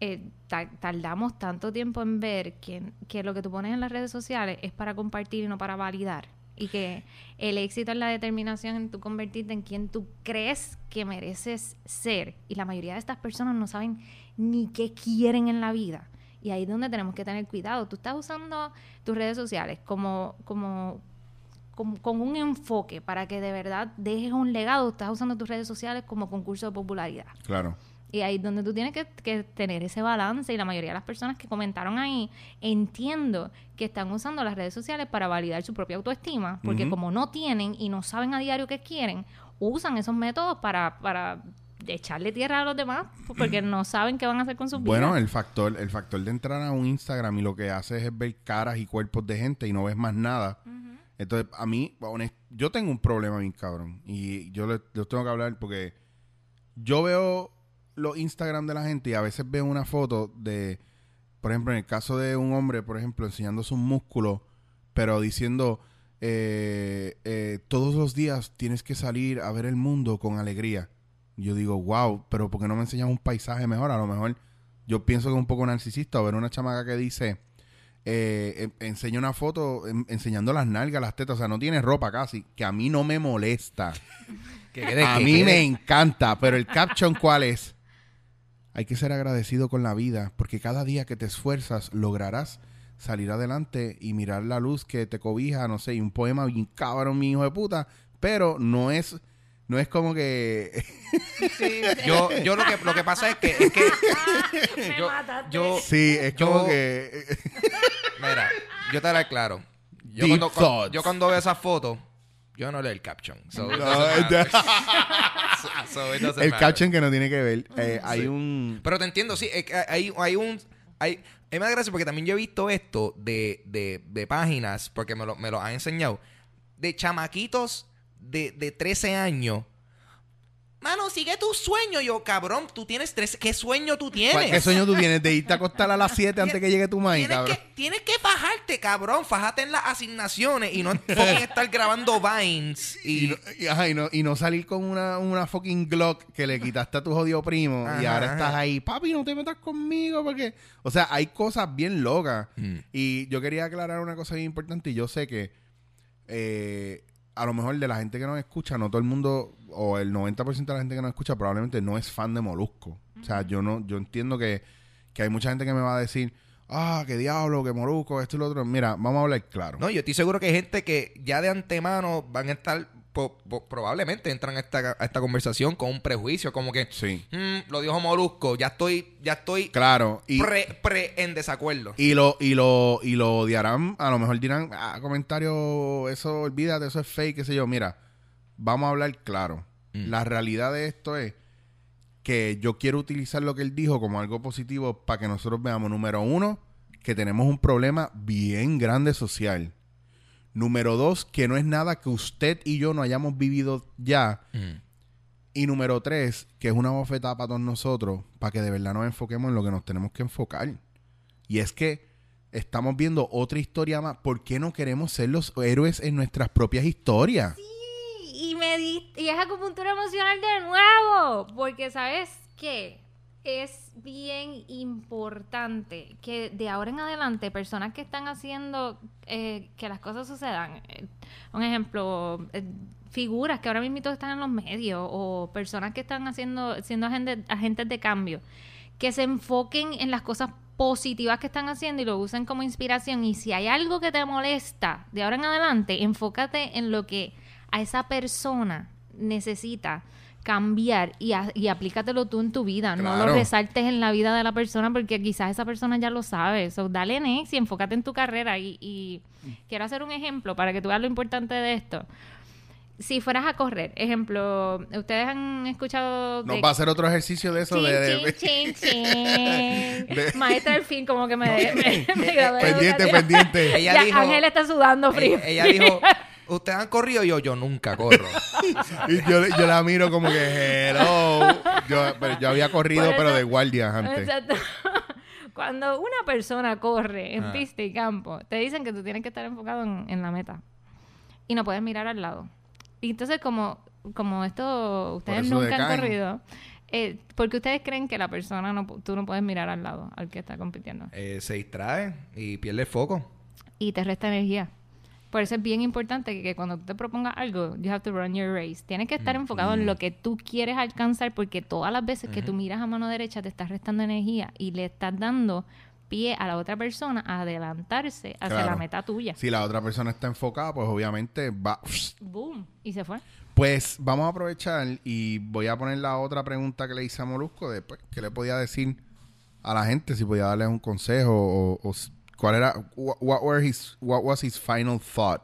eh, ta- tardamos tanto tiempo en ver que, que lo que tú pones en las redes sociales es para compartir y no para validar. Y que el éxito es la determinación en tú convertirte en quien tú crees que mereces ser. Y la mayoría de estas personas no saben ni qué quieren en la vida. Y ahí es donde tenemos que tener cuidado. Tú estás usando tus redes sociales como, como, como- con un enfoque para que de verdad dejes un legado. Estás usando tus redes sociales como concurso de popularidad. Claro. Y ahí es donde tú tienes que, que tener ese balance. Y la mayoría de las personas que comentaron ahí, entiendo que están usando las redes sociales para validar su propia autoestima. Porque como no tienen y no saben a diario qué quieren, usan esos métodos para, para echarle tierra a los demás porque no saben qué van a hacer con sus Bueno, vidas. el factor, el factor de entrar a un Instagram y lo que haces es ver caras y cuerpos de gente y no ves más nada. Entonces, a mí, honest- yo tengo un problema bien cabrón. Y yo les tengo que hablar porque yo veo los Instagram de la gente y a veces veo una foto de, por ejemplo, en el caso de un hombre, por ejemplo, enseñando sus músculos, pero diciendo, eh, eh, todos los días tienes que salir a ver el mundo con alegría. Yo digo, wow, pero ¿por qué no me enseñas un paisaje mejor? A lo mejor yo pienso que es un poco narcisista o ver una chamaca que dice, eh, enseña una foto enseñando las nalgas, las tetas, o sea, no tiene ropa casi, que a mí no me molesta. (laughs) A mí me encanta, pero el caption cuál es? Hay que ser agradecido con la vida, porque cada día que te esfuerzas lograrás salir adelante y mirar la luz que te cobija, no sé, y un poema bien cabrón, mi hijo de puta, pero no es no es como que (laughs) Yo, yo lo que lo que pasa es que, es que (laughs) Me yo, yo sí, es Yo- como que (laughs) mira, yo te haré claro. Yo Deep cuando, thoughts. yo cuando veo esas fotos, yo no leo el caption. So No, es-. (laughs) So el matter. caption que no tiene que ver. Eh, hay un Pero te entiendo, sí. es que hay, hay un. Hay, me da gracia porque también yo he visto esto de, de, de páginas, porque me lo, me lo han enseñado, de chamaquitos de, de 13 años. Mano, sigue tu sueño. Yo, cabrón, tú tienes 13. ¿Qué sueño tú tienes? ¿Cuál- ¿Qué sueño tú tienes de irte a acostar a las 7 antes que llegue tu maíz, Tienes cabrón? que, tienes que fajarte, cabrón. Fajate en las asignaciones y no fucking estar grabando Vines. Y, Y no, y, ajá, y no, y no salir con una, una fucking Glock que le quitaste a tu jodido primo y ahora ajá. estás ahí, papi, no te metas conmigo porque... O sea, hay cosas bien locas. Mm. Y yo quería aclarar una cosa bien importante y yo sé que eh, a lo mejor de la gente que nos escucha, no todo el mundo, o el 90% de la gente que nos escucha probablemente no es fan de Molusco. O sea, yo no yo entiendo que, que hay mucha gente que me va a decir, ah, qué diablo, qué Molusco, esto y lo otro. Mira, vamos a hablar claro. No, yo estoy seguro que hay gente que ya de antemano van a estar, po- po- probablemente entran a esta, a esta conversación con un prejuicio, como que, Sí. "Mm, lo dijo Molusco, ya estoy, ya estoy Claro. Y, pre, pre en desacuerdo. Y lo, y lo, y lo odiarán, a lo mejor dirán, ah, comentario, eso, olvídate, eso es fake, qué sé yo. Mira, vamos a hablar claro. Mm. La realidad de esto es que yo quiero utilizar lo que él dijo como algo positivo para que nosotros veamos, número uno, que tenemos un problema bien grande social. Número dos, que no es nada que usted y yo no hayamos vivido ya. Mm. Y número tres, que es una bofetada para todos nosotros, para que de verdad nos enfoquemos en lo que nos tenemos que enfocar. Y es que estamos viendo otra historia más. ¿Por qué no queremos ser los héroes en nuestras propias historias? y me di y es acupuntura emocional de nuevo porque sabes qué es bien importante que de ahora en adelante personas que están haciendo eh, que las cosas sucedan eh, un ejemplo eh, figuras que ahora mismo están en los medios o personas que están haciendo siendo agentes de cambio que se enfoquen en las cosas positivas que están haciendo y lo usen como inspiración. Y si hay algo que te molesta de ahora en adelante, enfócate en lo que a esa persona necesita cambiar y, a- y aplícatelo tú en tu vida. No lo resaltes en la vida de la persona porque quizás esa persona ya lo sabe. So, dale next y enfócate en tu carrera. Y, y quiero hacer un ejemplo para que tú veas lo importante de esto. Si fueras a correr, ejemplo, ustedes han escuchado Nos va a hacer otro ejercicio de eso Chin, de, de- chin, chin, (laughs) chin. De- Maestra del fin, como que me, me, me (laughs) gradué de pendiente, educativa. pendiente. Ella Ya, dijo- Ángel está sudando frío. Ella, ella dijo, ¿ustedes han corrido? Y yo, yo nunca corro. (laughs) Y yo, yo la miro como que hello. Yo, pero yo había corrido, eso- pero de guardia antes. Exacto. (laughs) Cuando una persona corre en Ah. pista y campo, te dicen que tú tienes que estar enfocado en, en la meta. Y no puedes mirar al lado. Y entonces, como, como esto, ustedes nunca han corrido, eh, porque ustedes creen que la persona, no, pu- tú no puedes mirar al lado, al que está compitiendo. Eh, se distrae y pierde el foco. y te resta energía. Por eso es bien importante que, que cuando tú te propongas algo, you have to run your race. Tienes que estar enfocado en lo que tú quieres alcanzar porque todas las veces que tú miras a mano derecha te estás restando energía y le estás dando pie a la otra persona a adelantarse hacia Claro. la meta tuya. Si la otra persona está enfocada, pues obviamente va. (sniffs) Boom. Y se fue. Pues vamos a aprovechar y voy a poner la otra pregunta que le hice a Molusco de pues, qué le podía decir a la gente, si podía darles un consejo o, o cuál era, wha- what, were his, what was his final thought,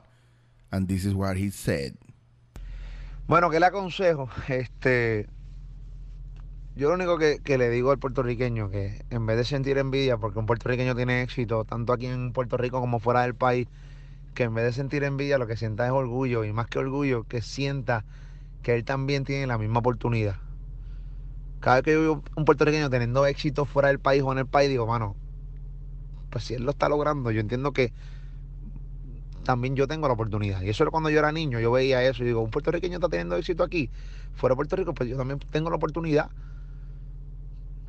and this is what he said. Bueno, ¿qué le aconsejo? Este, Yo lo único que, que le digo al puertorriqueño que en vez de sentir envidia porque un puertorriqueño tiene éxito tanto aquí en Puerto Rico como fuera del país, que en vez de sentir envidia lo que sienta es orgullo y más que orgullo que sienta que él también tiene la misma oportunidad. Cada vez que yo veo un puertorriqueño teniendo éxito fuera del país o en el país, digo, mano, pues si él lo está logrando, yo entiendo que también yo tengo la oportunidad. Y eso era cuando yo era niño, yo veía eso y digo, un puertorriqueño está teniendo éxito aquí, fuera de Puerto Rico, pues yo también tengo la oportunidad.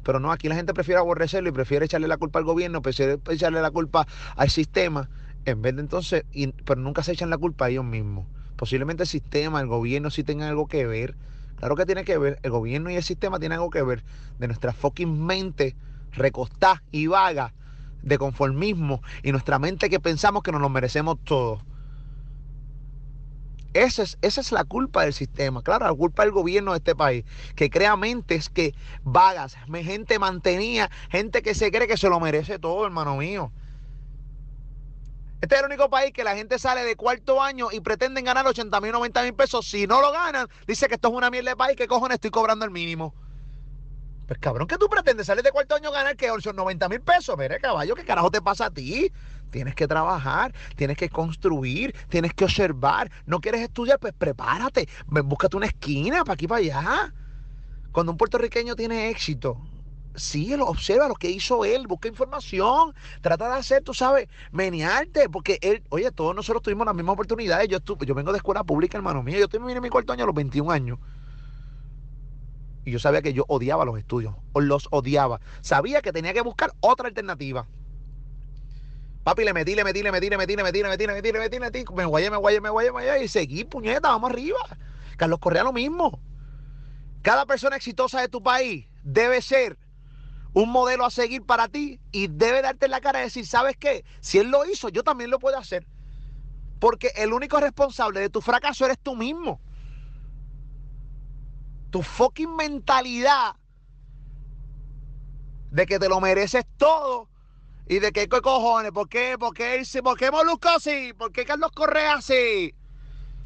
Pero no, aquí la gente prefiere aborrecerlo y prefiere echarle la culpa al gobierno, prefiere echarle la culpa al sistema, en vez de entonces, pero nunca se echan la culpa a ellos mismos. Posiblemente el sistema, el gobierno sí tengan algo que ver. Claro que tiene que ver, el gobierno y el sistema tienen algo que ver de nuestra fucking mente recostada y vaga de conformismo y nuestra mente que pensamos que nos lo merecemos todo. Esa es, esa es la culpa del sistema, claro, la culpa del gobierno de este país, que crea mentes que vagas, gente mantenía, gente que se cree que se lo merece todo, hermano mío. Este es el único país que la gente sale de cuarto año y pretenden ganar 80 mil, 90 mil pesos. Si no lo ganan, dice que esto es una mierda de país, que cojones estoy cobrando el mínimo. Pues cabrón, ¿qué tú pretendes? Salir de cuarto año ganar que son 90 mil pesos. Mire, caballo, ¿qué carajo te pasa a ti? Tienes que trabajar, tienes que construir, tienes que observar. No quieres estudiar, pues prepárate. Búscate una esquina para aquí para allá. Cuando un puertorriqueño tiene éxito, síguelo, observa lo que hizo él, busca información, trata de hacer, tú sabes, menearte, porque él, oye, todos nosotros tuvimos las mismas oportunidades. Yo, estuve, yo vengo de escuela pública, hermano mío, yo terminé en mi cuarto año a los 21 años. Y yo sabía que yo odiaba los estudios, o los odiaba. Sabía que tenía que buscar otra alternativa. Papi, le metí, le metí, le metí, le metí, le metí, le metí, le metí, le metí, le metí, me guayé, me guayé, me guayé, me guayé, y seguí, puñeta, vamos arriba. Carlos Correa lo mismo. Cada persona exitosa de tu país debe ser un modelo a seguir para ti y debe darte la cara y decir, ¿sabes qué? Si él lo hizo, yo también lo puedo hacer. Porque el único responsable de tu fracaso eres tú mismo. Tu fucking mentalidad de que te lo mereces todo y de que qué cojones, ¿por qué? ¿Por qué? ¿Por qué Molusco sí? ¿Por qué Carlos Correa sí?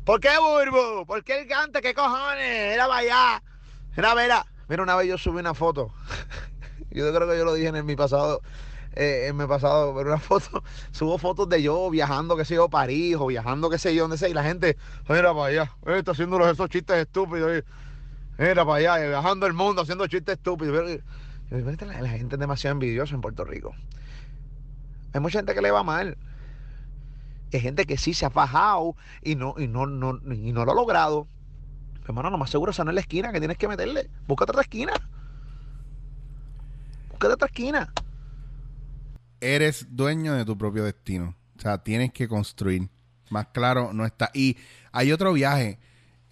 ¿Por qué Burbu? ¿Por qué el Gante? ¿Qué cojones? Era para allá. Mira, mira. Mira, una vez yo subí una foto. (laughs) yo creo que yo lo dije en mi pasado. eh, en mi pasado, pero una (laughs) foto, subo fotos de yo viajando, qué sé yo, París, o viajando, qué sé yo, donde sea, y la gente, mira para allá, eh, está haciendo esos chistes estúpidos, eh, mira para allá, viajando el mundo, haciendo chistes estúpidos. Pero, eh, yo digo, "Vete, la, gente es demasiado envidiosa en Puerto Rico. Hay mucha gente que le va mal. Hay gente que sí se ha fajado y no, y no, no, y no lo ha logrado. Hermano, lo más seguro es no es la esquina que tienes que meterle. Búscate otra esquina. Búscate otra esquina. eres dueño de tu propio destino. O sea, tienes que construir. Más claro, no está. Y hay otro viaje.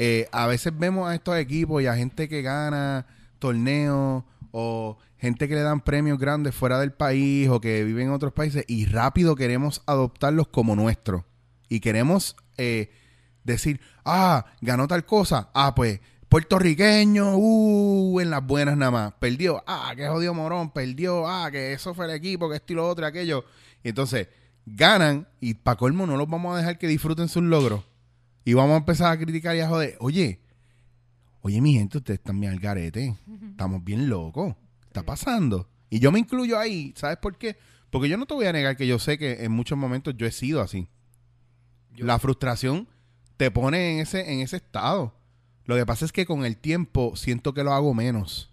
Eh, a veces vemos a estos equipos y a gente que gana torneos o gente que le dan premios grandes fuera del país o que vive en otros países y rápido queremos adoptarlos como nuestros. Y queremos eh, decir, ah, ganó tal cosa. Ah, pues puertorriqueño, uh, en las buenas nada más. Perdió, ah, que jodido morón, perdió, ah, que eso fue el equipo, que esto y lo otro, aquello. Entonces ganan y para colmo no los vamos a dejar que disfruten sus logros. Y vamos a empezar a criticar y a joder. Oye, oye, mi gente, ustedes están bien al garete. Estamos bien locos. ¿Qué está pasando? Y yo me incluyo ahí. ¿Sabes por qué? Porque yo no te voy a negar que yo sé que en muchos momentos yo he sido así. Yo- La frustración te pone en ese, en ese estado. Lo que pasa es que con el tiempo siento que lo hago menos.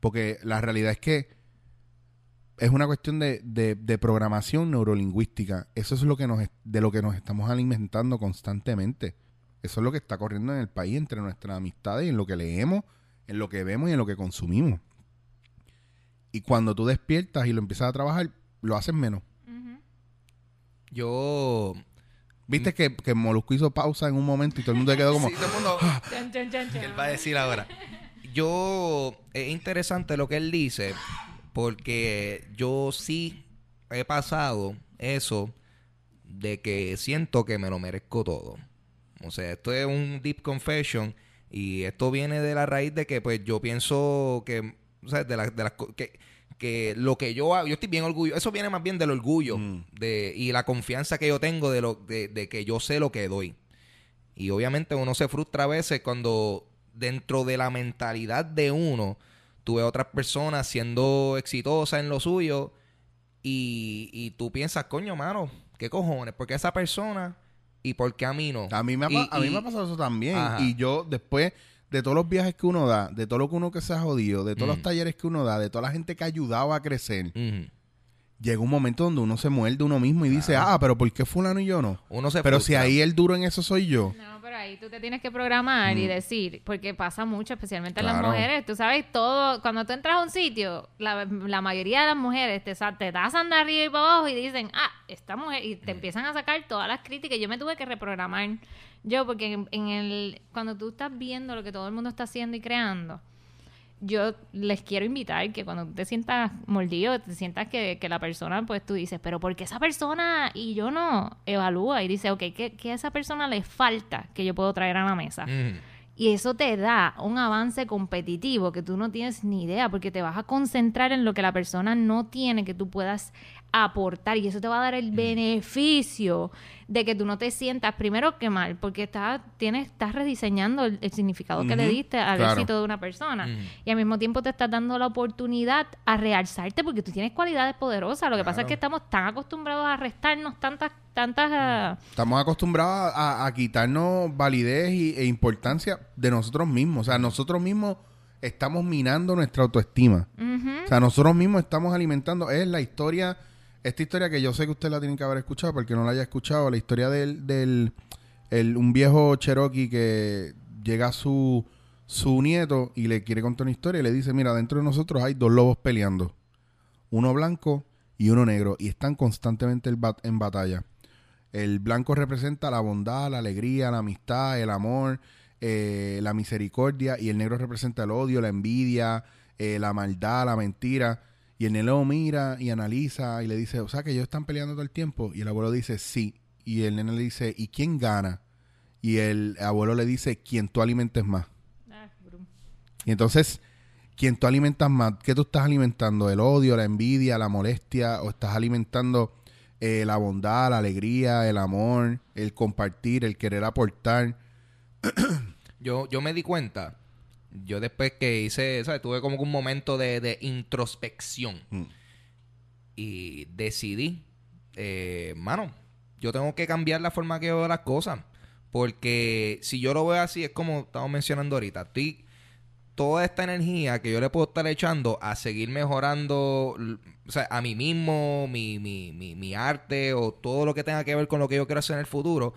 Porque la realidad es que es una cuestión de, de- de programación neurolingüística. Eso es lo que nos, de lo que nos estamos alimentando constantemente. Eso es lo que está corriendo en el país entre nuestras amistades y en lo que leemos, en lo que vemos y en lo que consumimos. Y cuando tú despiertas y lo empiezas a trabajar, lo haces menos. Yo. Viste que, que Molusco hizo pausa en un momento y todo el mundo se quedó como... (laughs) Sí, todo el mundo- Chan, chan, chan, ¿Qué chan. él va a decir ahora? Yo, es interesante lo que él dice, porque yo sí he pasado eso de que siento que me lo merezco todo. O sea, esto es un deep confession y esto viene de la raíz de que pues yo pienso que, o sea, de, la- de las que, que lo que yo hago, yo estoy bien orgulloso, eso viene más bien del orgullo Mm. de, y la confianza que yo tengo de, lo, de, de que yo sé lo que doy. Y obviamente uno se frustra a veces cuando dentro de la mentalidad de uno, tú ves otras personas siendo exitosas en lo suyo y, y tú piensas, coño, mano, ¿qué cojones? ¿Por qué esa persona y por qué a mí no? A mí me ha, Y- a mí y- me ha pasado eso también. Ajá. Y yo, después de todos los viajes que uno da, de todo lo que uno que se ha jodido, de todos los talleres que uno da, de toda la gente que ha ayudado a crecer. Llega un momento donde uno se muerde uno mismo y dice, ah, pero ¿por qué fulano y yo no? Uno se Pero si ahí el duro en eso soy yo. No, pero ahí tú te tienes que programar y decir, porque pasa mucho, especialmente en las Mm. Mujeres. Tú sabes, todo, cuando tú entras a un sitio, la, la mayoría de las mujeres te, sa- te tasan de arriba y para abajo y dicen, ah, esta mujer, y Mm. te empiezan a sacar todas las críticas. Yo me tuve que reprogramar. Yo, porque en, en el, cuando tú estás viendo lo que todo el mundo está haciendo y creando, yo les quiero invitar que cuando te sientas mordido, te sientas que, que la persona, pues tú dices, pero ¿por qué esa persona y yo no? Evalúa y dice, ok, ¿qué, qué a esa persona le falta que yo puedo traer a la mesa? Ujú. Y eso te da un avance competitivo que tú no tienes ni idea, porque te vas a concentrar en lo que la persona no tiene que tú puedas aportar. Y eso te va a dar el beneficio de que tú no te sientas primero que mal, porque estás, tienes, estás rediseñando el, el significado que le diste al claro. éxito de una persona. Ujú. Y al mismo tiempo te estás dando la oportunidad a realzarte porque tú tienes cualidades poderosas. Lo que pasa es que estamos tan acostumbrados a restarnos tantas, tantas... ah, Estamos acostumbrados a, a quitarnos validez y- e importancia de nosotros mismos. O sea, nosotros mismos estamos minando nuestra autoestima. O sea, nosotros mismos estamos alimentando. Es la historia, esta historia que yo sé que usted la tiene que haber escuchado, porque no la haya escuchado, la historia del, del el- un viejo Cherokee que llega a su, su nieto y le quiere contar una historia y le dice, mira, dentro de nosotros hay dos lobos peleando. Uno blanco y uno negro. Y están constantemente bat- en batalla. El blanco representa la bondad, la alegría, la amistad, el amor, eh, la misericordia. Y el negro representa el odio, la envidia, eh, la maldad, la mentira. Y el nene lo mira y analiza y le dice, o sea que ellos están peleando todo el tiempo. Y el abuelo dice, sí. Y el nene le dice, ¿y quién gana? Y el abuelo le dice, quien tú alimentes más. Ah, brum. Y entonces, quien tú alimentas más, ¿qué tú estás alimentando? ¿El odio, la envidia, la molestia? ¿O estás alimentando eh, la bondad, la alegría, el amor, el compartir, el querer aportar? Yo, yo me di cuenta, yo después que hice, ¿sabes? Tuve como que un momento de, de introspección Mm. y decidí, eh, mano, yo tengo que cambiar la forma que veo las cosas. Porque si yo lo veo así, es como estamos mencionando ahorita. Estoy, toda esta energía que yo le puedo estar echando a seguir mejorando, o sea, a mí mismo, mi, mi, mi, mi arte o todo lo que tenga que ver con lo que yo quiero hacer en el futuro.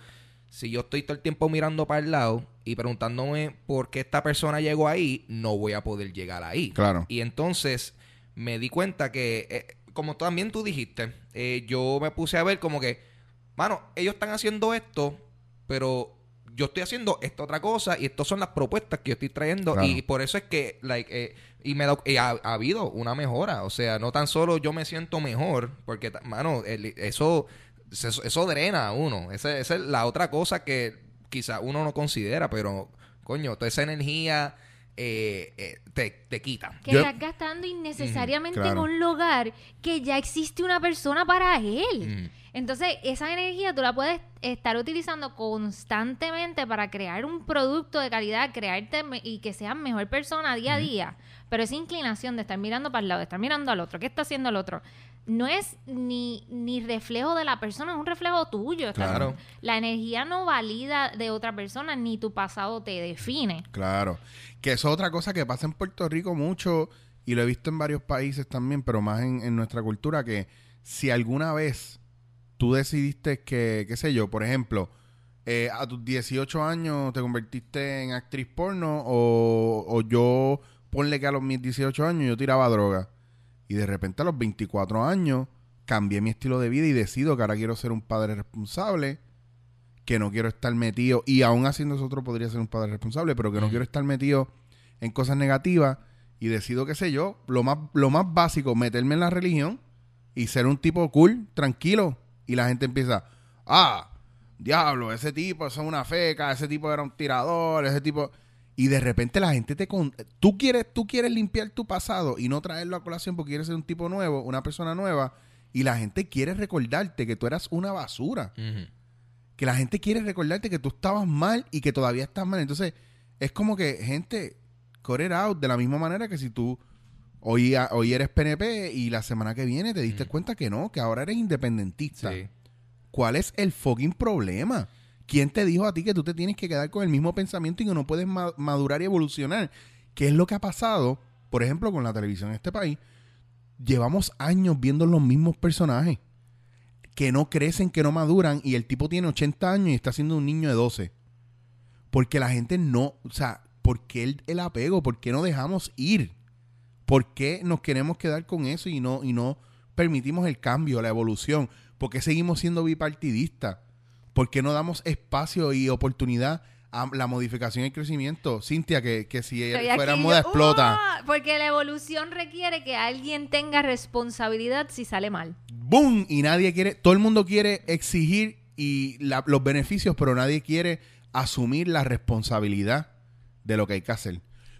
Si yo estoy todo el tiempo mirando para el lado y preguntándome por qué esta persona llegó ahí, no voy a poder llegar ahí. Claro. Y entonces me di cuenta que, eh, como también tú dijiste, eh, yo me puse a ver como que, mano, ellos están haciendo esto, pero yo estoy haciendo esta otra cosa y estas son las propuestas que yo estoy trayendo Claro. y por eso es que, like, eh, y me da, ha, ha habido una mejora, o sea, no tan solo yo me siento mejor, porque, mano, el- eso, eso, eso drena a uno, esa, esa es la otra cosa que quizá uno no considera, pero, coño, toda esa energía eh, eh, te, te quita. Que Yo- estás gastando innecesariamente Claro. en un lugar que ya existe una persona para él. Ujú. Entonces, esa energía tú la puedes estar utilizando constantemente para crear un producto de calidad, crearte y que seas mejor persona día a día. Pero esa inclinación de estar mirando para el lado, de estar mirando al otro, ¿qué está haciendo el otro? No es ni, ni reflejo de la persona, es un reflejo tuyo. Claro. La energía no valida de otra persona, ni tu pasado te define. Claro. Que eso es otra cosa que pasa en Puerto Rico mucho y lo he visto en varios países también, pero más en, en nuestra cultura, que si alguna vez tú decidiste que, qué sé yo, por ejemplo, eh, a tus 18 años te convertiste en actriz porno o, o yo, ponle que a los mis 18 años yo tiraba droga y de repente a los 24 años cambié mi estilo de vida y decido que ahora quiero ser un padre responsable que no quiero estar metido, y aún haciendo eso otro podría ser un padre responsable, pero que no quiero estar metido en cosas negativas y decido, qué sé yo, lo más, lo más básico, meterme en la religión y ser un tipo cool, tranquilo, y la gente empieza, ah, diablo, ese tipo eso es una feca, ese tipo era un tirador, ese tipo... Y de repente la gente te... Con... Tú, quieres, tú quieres limpiar tu pasado y no traerlo a colación porque quieres ser un tipo nuevo, una persona nueva, y la gente quiere recordarte que tú eras una basura que la gente quiere recordarte que tú estabas mal y que todavía estás mal. Entonces, es como que, gente, it out de la misma manera que si tú Hoy, hoy eres PNP y la semana que viene te diste cuenta que no, que ahora eres independentista. Sí. ¿Cuál es el fucking problema? ¿Quién te dijo a ti que tú te tienes que quedar con el mismo pensamiento y que no puedes ma- madurar y evolucionar? ¿Qué es lo que ha pasado, por ejemplo, con la televisión en este país? Llevamos años viendo los mismos personajes que no crecen, que no maduran y el tipo tiene 80 años y está siendo un niño de 12. Porque la gente no, o sea, ¿por qué el, el apego? ¿Por qué no dejamos ir? ¿Por qué nos queremos quedar con eso y no, y no permitimos el cambio, la evolución? ¿Por qué seguimos siendo bipartidistas? ¿Por qué no damos espacio y oportunidad a la modificación y el crecimiento? Cintia, que, que si Estoy fuera moda yo, explota. "Ah", Porque la evolución requiere que alguien tenga responsabilidad si sale mal. ¡Boom! Y nadie quiere, todo el mundo quiere exigir y la- los beneficios, pero nadie quiere asumir la responsabilidad de lo que hay que hacer.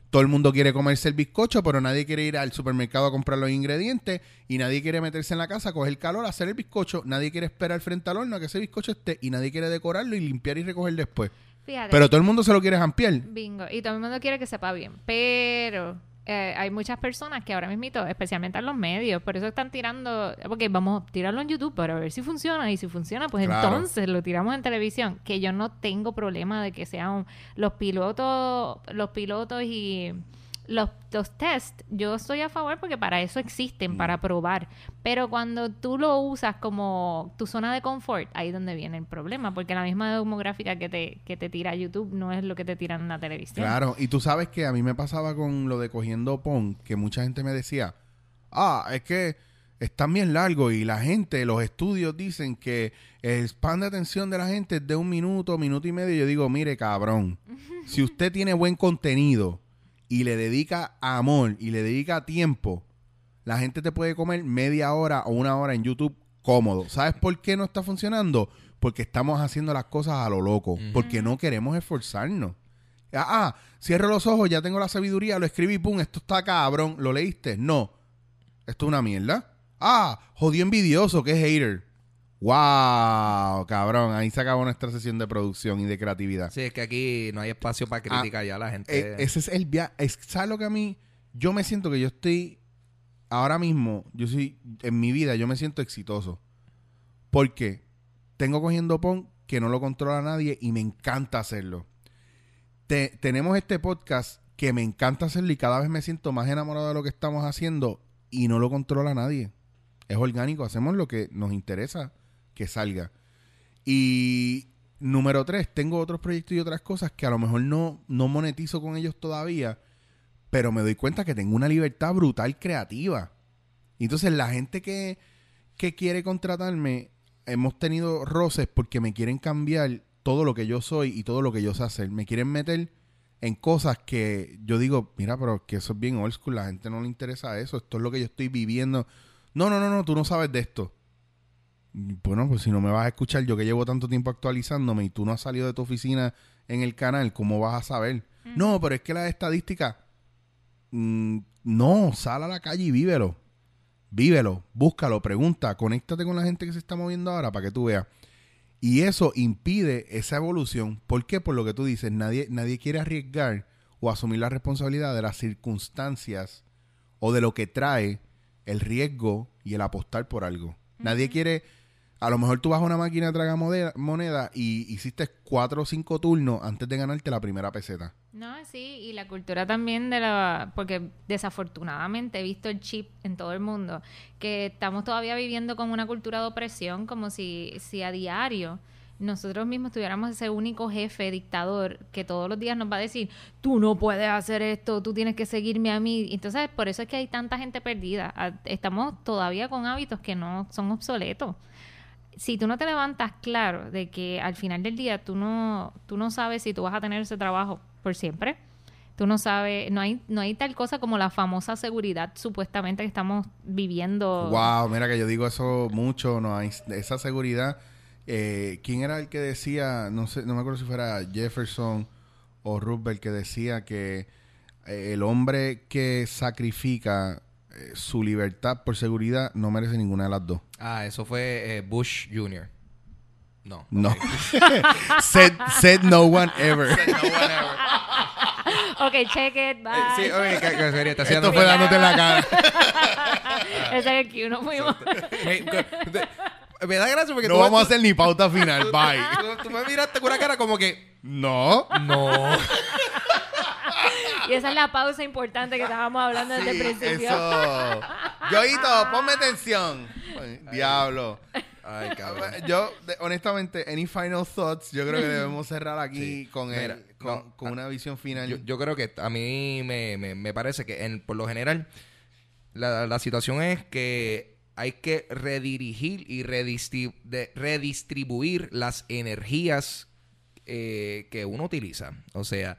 Todo el mundo quiere comerse el bizcocho, pero nadie quiere ir al supermercado a comprar los ingredientes y nadie quiere meterse en la casa, coger el calor, hacer el bizcocho. Nadie quiere esperar frente al horno a que ese bizcocho esté y nadie quiere decorarlo y limpiar y recoger después. Fíjate. Pero todo el mundo se lo quiere jampiar. Bingo. Y todo el mundo quiere que sepa bien. Pero eh, hay muchas personas que ahora mismo, especialmente en los medios, por eso están tirando, porque vamos a tirarlo en YouTube para ver si funciona. Y si funciona, pues Claro. entonces lo tiramos en televisión. Que yo no tengo problema de que sean los pilotos, los pilotos y los, los test. Yo estoy a favor porque para eso existen, para probar. Pero cuando tú lo usas como tu zona de confort, ahí es donde viene el problema. Porque la misma demográfica que te, que te tira YouTube no es lo que te tiran en la televisión. Claro, y tú sabes que a mí me pasaba con lo de cogiendo PON, que mucha gente me decía, ah, es que están bien largos y la gente, los estudios dicen que el span de atención de la gente es de un minuto, minuto y medio. Yo digo, mire, cabrón, si usted tiene buen contenido y le dedica amor y le dedica tiempo, la gente te puede comer media hora o una hora en YouTube cómodo. ¿Sabes por qué no está funcionando? Porque estamos haciendo las cosas a lo loco, porque no queremos esforzarnos. Ah, ah, cierro los ojos, ya tengo la sabiduría, lo escribí, pum, esto está cabrón. ¿Lo leíste? No. Esto es una mierda. Ah, jodió envidioso, que es hater. Wow, cabrón, ahí se acabó nuestra sesión de producción y de creatividad. Sí, es que aquí no hay espacio para crítica ya la gente. Eh, ese es el viaje. ¿Sabes lo que a mí? Yo me siento que yo estoy. Ahora mismo, yo soy. En mi vida, yo me siento exitoso. Porque tengo cogiendo PON que no lo controla nadie y me encanta hacerlo. Te- tenemos este podcast que me encanta hacerlo y cada vez me siento más enamorado de lo que estamos haciendo y no lo controla nadie. Es orgánico, hacemos lo que nos interesa que salga. Y número tres, tengo otros proyectos y otras cosas que a lo mejor no, no monetizo con ellos todavía, pero me doy cuenta que tengo una libertad brutal creativa. Entonces la gente que, que quiere contratarme, hemos tenido roces porque me quieren cambiar todo lo que yo soy y todo lo que yo sé hacer. Me quieren meter en cosas que yo digo, mira, pero que eso es bien old school, la gente no le interesa eso, esto es lo que yo estoy viviendo. No, no, no, no, tú no sabes de esto. Bueno, pues si no me vas a escuchar, yo que llevo tanto tiempo actualizándome y tú no has salido de tu oficina en el canal, ¿cómo vas a saber? No, pero es que las estadísticas, mm, no, sal a la calle y vívelo. Vívelo, búscalo, pregunta, conéctate con la gente que se está moviendo ahora para que tú veas. Y eso impide esa evolución. ¿Por qué? Por lo que tú dices, nadie, nadie quiere arriesgar o asumir la responsabilidad de las circunstancias o de lo que trae el riesgo y el apostar por algo. Nadie quiere, a lo mejor tú vas a una máquina de traga moneda, y hiciste cuatro o cinco turnos antes de ganarte la primera peseta. No, sí, y la cultura también de la... Porque desafortunadamente he visto el chip en todo el mundo, que estamos todavía viviendo con una cultura de opresión, como si, si a diario nosotros mismos tuviéramos ese único jefe dictador que todos los días nos va a decir, tú no puedes hacer esto, tú tienes que seguirme a mí. Entonces, por eso es que hay tanta gente perdida. Ah, Estamos todavía con hábitos que no son obsoletos si tú no te levantas claro de que al final del día tú no, tú no sabes si tú vas a tener ese trabajo por siempre, tú no sabes, no hay, no hay tal cosa como la famosa seguridad supuestamente que estamos viviendo. Wow, mira que yo digo eso mucho, no hay esa seguridad. Eh, ¿Quién era el que decía, no sé, no me acuerdo si fuera Jefferson o Roosevelt que decía que eh, el hombre que sacrifica eh, su libertad por seguridad no merece ninguna de las dos? Ah, eso fue eh, Bush Jr. No. No. (laughs) said, said no one ever. No, whatever. (laughs) ok, check it, bye. Sí, oye, que, que sería, está haciendo Esto fue dándote en la cara. (laughs) Ese es el que nos fuimos. Me da gracia porque No tú- vamos a hacer ni pauta final. Bye. Tú, tú me miraste con una cara como que. No. No. Y esa es la pausa importante que estábamos hablando desde el principio. Eso. (laughs) Yoito, ponme atención. Ay, Diablo. Ay, (laughs) cabrón. Yo, de- honestamente, any final thoughts, yo creo que debemos cerrar aquí Sí. con, Mira, el, con, no, con una visión final. Yo, yo creo que a mí me, me- me parece que en- por lo general la, la situación es que hay que redirigir y de- redistribuir las energías eh, que uno utiliza. O sea,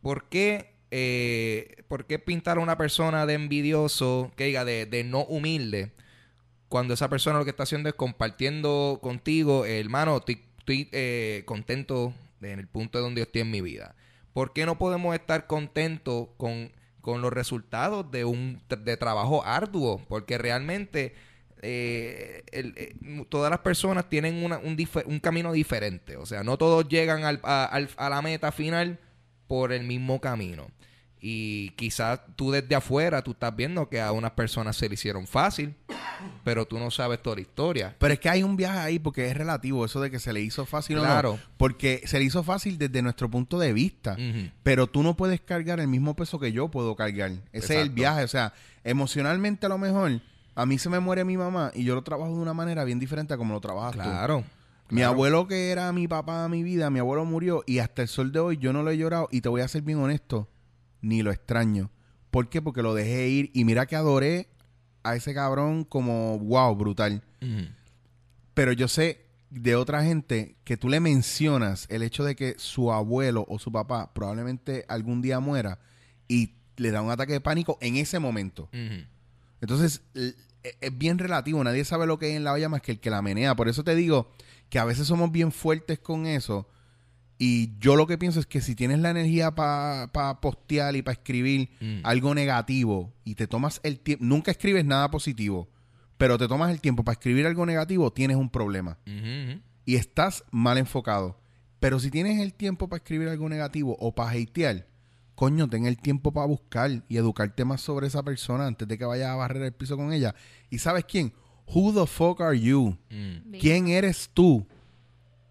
¿por qué, eh, ¿por qué pintar a una persona de envidioso, que diga, de, no humilde, cuando esa persona lo que está haciendo es compartiendo contigo, eh, hermano, estoy, eh, contento en el punto de donde yo estoy en mi vida? ¿Por qué no podemos estar contentos con, los resultados de un de trabajo arduo? Porque realmente eh, el- eh, todas las personas tienen una- un, un camino diferente. O sea, no todos llegan al- a, al- a la meta final por el mismo camino. Y quizás tú desde afuera, tú estás viendo que a unas personas se le hicieron fácil, pero tú no sabes toda la historia. Pero es que hay un viaje ahí porque es relativo eso de que se le hizo fácil o Claro. no. Porque se le hizo fácil desde nuestro punto de vista. Pero tú no puedes cargar el mismo peso que yo puedo cargar. Ese es el viaje. O sea, emocionalmente a lo mejor, a mí se me muere mi mamá y yo lo trabajo de una manera bien diferente a como lo trabajas tú. Claro. Mi abuelo que era mi papá, mi vida, mi abuelo murió y hasta el sol de hoy yo no lo he llorado y te voy a ser bien honesto, ni lo extraño. ¿Por qué? Porque lo dejé ir y mira que adoré a ese cabrón como wow, brutal. Pero yo sé de otra gente que tú le mencionas el hecho de que su abuelo o su papá probablemente algún día muera y le da un ataque de pánico en ese momento. Entonces, e- es bien relativo. Nadie sabe lo que hay en la olla más que el que la menea. Por eso te digo que a veces somos bien fuertes con eso. Y yo lo que pienso es que si tienes la energía para postear y para escribir Mm. algo negativo y te tomas el tiempo, nunca escribes nada positivo, pero te tomas el tiempo para escribir algo negativo, tienes un problema. Y estás mal enfocado. Pero si tienes el tiempo para escribir algo negativo o para hatear, coño, ten el tiempo para buscar y educarte más sobre esa persona antes de que vayas a barrer el piso con ella. ¿Y sabes quién? Who the fuck are you? Mm. ¿Quién eres tú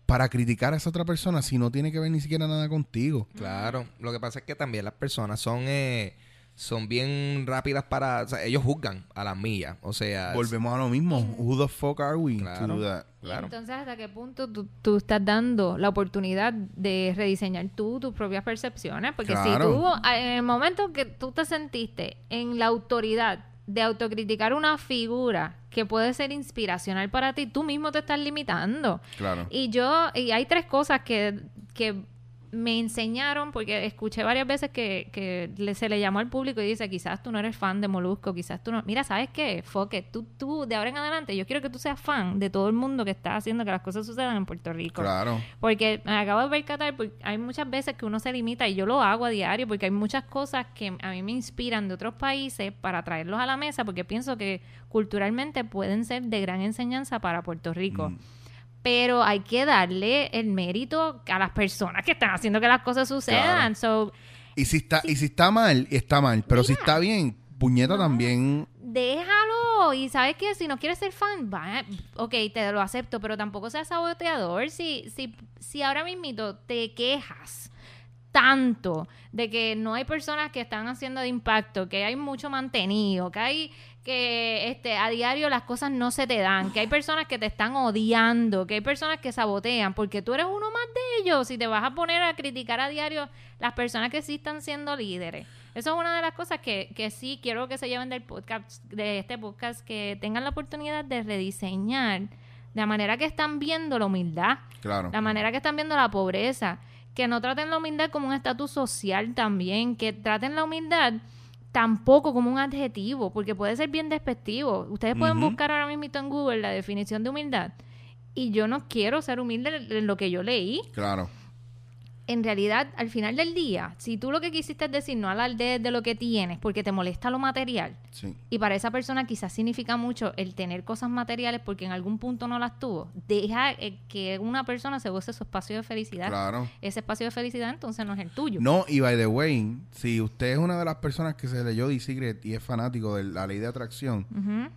para criticar a esa otra persona si no tiene que ver ni siquiera nada contigo? Claro, lo que pasa es que también las personas son eh, son bien rápidas para, o sea, ellos juzgan a las millas, o sea, Volvemos a lo mismo. Who the fuck are we to Claro. do that? claro. Entonces, ¿hasta qué punto tú, tú estás dando la oportunidad de rediseñar tú tus propias percepciones? Porque si tú, en el momento que tú te sentiste en la autoridad de autocriticar una figura que puede ser inspiracional para ti, tú mismo te estás limitando. Claro. Y yo, y hay tres cosas que, que me enseñaron, porque escuché varias veces que, que le- se le llamó al público y dice, quizás tú no eres fan de Molusco, quizás tú no... Mira, ¿sabes qué? Foque, tú, tú, de ahora en adelante, yo quiero que tú seas fan de todo el mundo que está haciendo que las cosas sucedan en Puerto Rico. Claro. Porque me acabo de percatar, porque hay muchas veces que uno se limita y yo lo hago a diario porque hay muchas cosas que a mí me inspiran de otros países para traerlos a la mesa porque pienso que culturalmente pueden ser de gran enseñanza para Puerto Rico. Mm. Pero hay que darle el mérito a las personas que están haciendo que las cosas sucedan. So, Y si está, y si está mal, está mal. Pero si está bien, puñeta también. déjalo. Y sabes que si no quieres ser fan, va, ok, te lo acepto, pero tampoco seas saboteador. Si, si, si ahora mismito te quejas tanto de que no hay personas que están haciendo de impacto, que hay mucho mantenido, que hay que este a diario las cosas no se te dan, que hay personas que te están odiando, que hay personas que sabotean, porque tú eres uno más de ellos y te vas a poner a criticar a diario las personas que sí están siendo líderes. Eso es una de las cosas que, que sí quiero que se lleven del podcast, de este podcast, que tengan la oportunidad de rediseñar de la manera que están viendo la humildad, Claro. la manera que están viendo la pobreza, que no traten la humildad como un estatus social también, que traten la humildad tampoco como un adjetivo, porque puede ser bien despectivo. Ustedes pueden buscar ahora mismo en Google la definición de humildad. Y yo no quiero ser humilde en lo que yo leí. Claro. En realidad, al final del día, si tú lo que quisiste es decir no hablar de, lo que tienes porque te molesta lo material, Sí. y para esa persona quizás significa mucho el tener cosas materiales porque en algún punto no las tuvo, deja eh, que una persona se goce su espacio de felicidad. Claro. Ese espacio de felicidad entonces no es el tuyo. No, y by the way, si usted es una de las personas que se leyó The Secret y es fanático de la ley de atracción,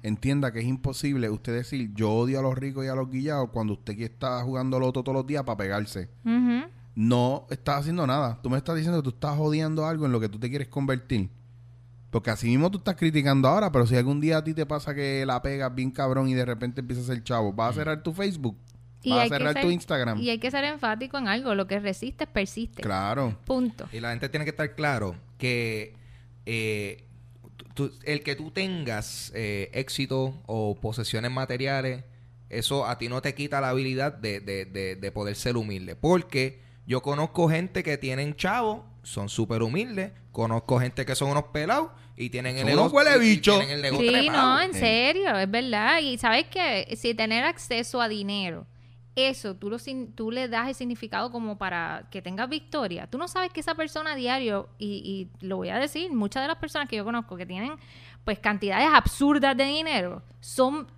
entienda que es imposible usted decir yo odio a los ricos y a los guillados cuando usted aquí está jugando loto todos los días para pegarse. Ujú. No estás haciendo nada. Tú me estás diciendo que tú estás odiando algo en lo que tú te quieres convertir. Porque así mismo tú estás criticando ahora, pero si algún día a ti te pasa que la pegas bien cabrón y de repente empiezas a ser chavo, ¿vas a cerrar tu Facebook? Y ¿Vas a cerrar ser- tu Instagram? Y hay que ser enfático en algo. Lo que resistes persiste. Claro. Punto. Y la gente tiene que estar claro que eh, tú- el que tú tengas eh, éxito o posesiones materiales, eso a ti no te quita la habilidad de, de- de- de poder ser humilde. Porque yo conozco gente que tienen chavos, son súper humildes. Conozco gente que son unos pelados y tienen Son el ego- huele y- y bicho. tienen el ego Sí, trepado. no, en Sí. serio, es verdad. Y sabes que si tener acceso a dinero, eso tú, lo, sin- tú le das el significado como para que tengas victoria. Tú no sabes que esa persona a diario, y, y lo voy a decir, muchas de las personas que yo conozco que tienen pues cantidades absurdas de dinero, son...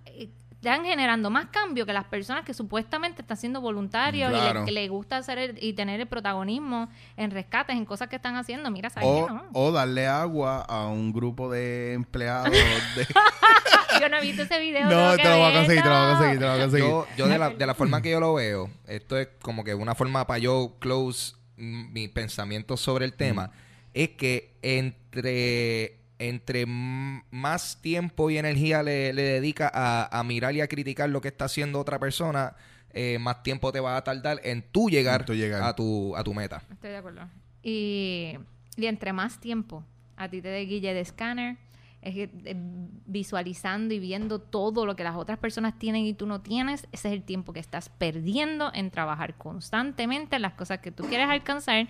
Están generando más cambio que las personas que supuestamente están siendo voluntarios y que les gusta hacer el- y tener el protagonismo en rescates, en cosas que están haciendo. Mira, ¿sabes O, qué? No. o darle agua a un grupo de empleados de... (laughs) Yo no he visto ese video. no, te lo voy a conseguir, te lo voy a conseguir, te lo voy a conseguir. Yo, yo de, la, de la forma que yo lo veo, esto es como que una forma para yo close mm, mi pensamiento sobre el tema, es que entre, entre más tiempo y energía le, le dedica a, a mirar y a criticar lo que está haciendo otra persona, eh, más tiempo te va a tardar en tú llegar, En tú llegar. A, tu, a tu meta. Estoy de acuerdo. Y, y entre más tiempo a ti te dé guille de escáner, es que, eh, visualizando y viendo todo lo que las otras personas tienen y tú no tienes, ese es el tiempo que estás perdiendo en trabajar constantemente en las cosas que tú quieres alcanzar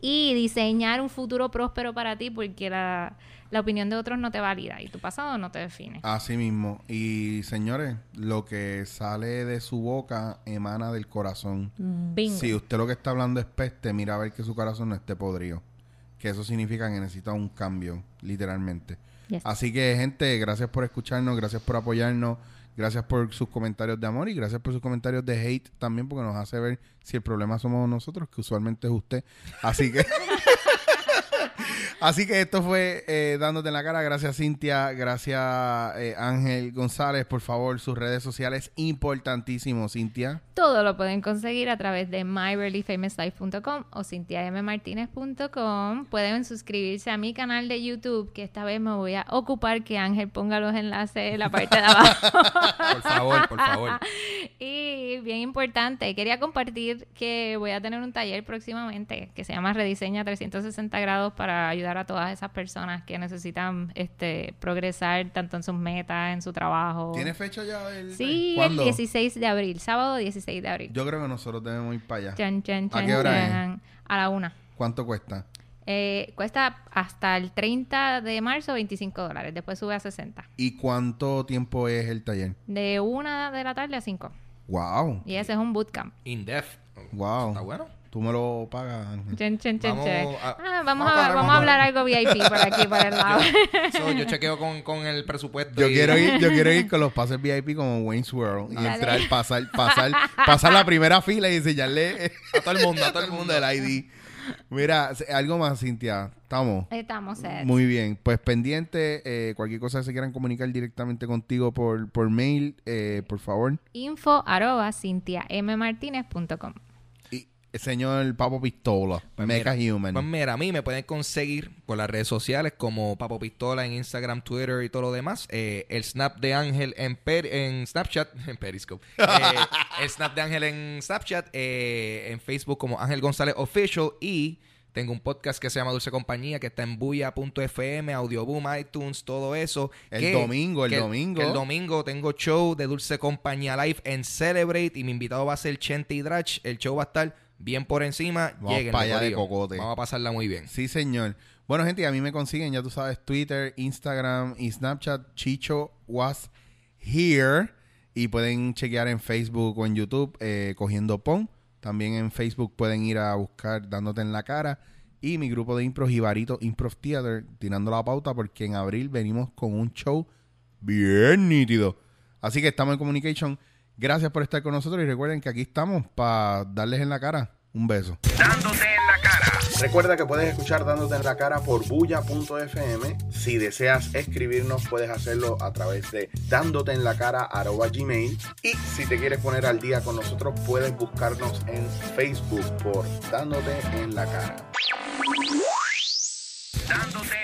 y diseñar un futuro próspero para ti porque la, la opinión de otros no te valida y tu pasado no te define. Así mismo. Y señores, lo que sale de su boca emana del corazón. Bingo. Si usted lo que está hablando es peste, mira a ver que su corazón no esté podrido. Que eso significa que necesita un cambio, literalmente. Yes. Así que, gente, gracias por escucharnos, gracias por apoyarnos, gracias por sus comentarios de amor y gracias por sus comentarios de hate también, porque nos hace ver si el problema somos nosotros, que usualmente es usted. Así que. (laughs) Así que esto fue eh, dándote en la cara. Gracias, Cintia. Gracias, eh, Ángel González. Por favor, sus redes sociales importantísimo, Cintia. Todo lo pueden conseguir a través de myreallyfamouslife.com o cintiammartinez.com. Pueden suscribirse a mi canal de YouTube, que esta vez me voy a ocupar que Ángel ponga los enlaces en la parte de abajo. (laughs) Por favor, por favor. (laughs) y bien importante, quería compartir que voy a tener un taller próximamente que se llama Rediseña 360 grados para ayudar a todas esas personas que necesitan este progresar tanto en sus metas, en su trabajo. ¿Tiene fecha ya? del- Sí, ¿Cuándo? el 16 de abril, sábado 16 de abril. Yo creo que nosotros debemos ir para allá. Chan, chan, ¿A qué hora es? A la una. ¿Cuánto cuesta? Eh, cuesta hasta el 30 de marzo 25 dólares. Después sube a 60. ¿Y cuánto tiempo es el taller? De una de la tarde a 5. Wow. Y ese es un bootcamp. In-depth. Wow. Está bueno. Tú me lo pagas, chan, Vamos a- Ah, vamos, vamos a a, cuadrar, vamos vamos a a hablar cuadrar. algo VIP por aquí, por el (laughs) lado. So, yo chequeo con, con el presupuesto. Yo y- quiero ir, yo quiero ir (laughs) con los pases VIP como Wayne's World y Dale. entrar, pasar, pasar, pasar la primera fila y enseñarle A todo el mundo, a todo el (laughs) mundo el ID. Mira, algo más, Cintia. Estamos. Estamos set. Muy bien, pues pendiente, eh, cualquier cosa que se quieran comunicar directamente contigo por, por mail, eh, por favor. Info arroba cintiammartinez.com. Señor Papo Pistola, Pues Mecha mira, Human. Pues mira, a mí me pueden conseguir por las redes sociales como Papo Pistola en Instagram, Twitter y todo lo demás. Eh, el Snap de Ángel en, Per- en Snapchat, (laughs) en Periscope. Eh, el Snap de Ángel en Snapchat, eh, en Facebook como Ángel González Official y tengo un podcast que se llama Dulce Compañía que está en buya.fm, Audioboom, iTunes, todo eso. El Que- domingo, el que domingo. que el domingo tengo show de Dulce Compañía Live en Celebrate y mi invitado va a ser Chente y Drach. El show va a estar bien por encima. Vamos Lleguen, pa' allá de cocote. Vamos a pasarla muy bien. Sí, señor. Bueno, gente, a mí me consiguen, ya tú sabes, Twitter, Instagram y Snapchat. Chicho was here. Y pueden chequear en Facebook o en YouTube, eh, Cogiendo Pon. También en Facebook pueden ir a buscar Dándote en la cara. Y mi grupo de impro, Jibarito Improv Theater, tirando la pauta porque en abril venimos con un show bien nítido. Así que estamos en communication. Gracias por estar con nosotros y recuerden que aquí estamos para darles en la cara un beso. Dándote en la cara. Recuerda que puedes escuchar Dándote en la cara por bulla.fm. Si deseas escribirnos, puedes hacerlo a través de dándote en la cara gmail. Y si te quieres poner al día con nosotros, puedes buscarnos en Facebook por Dándote en la cara. Dándote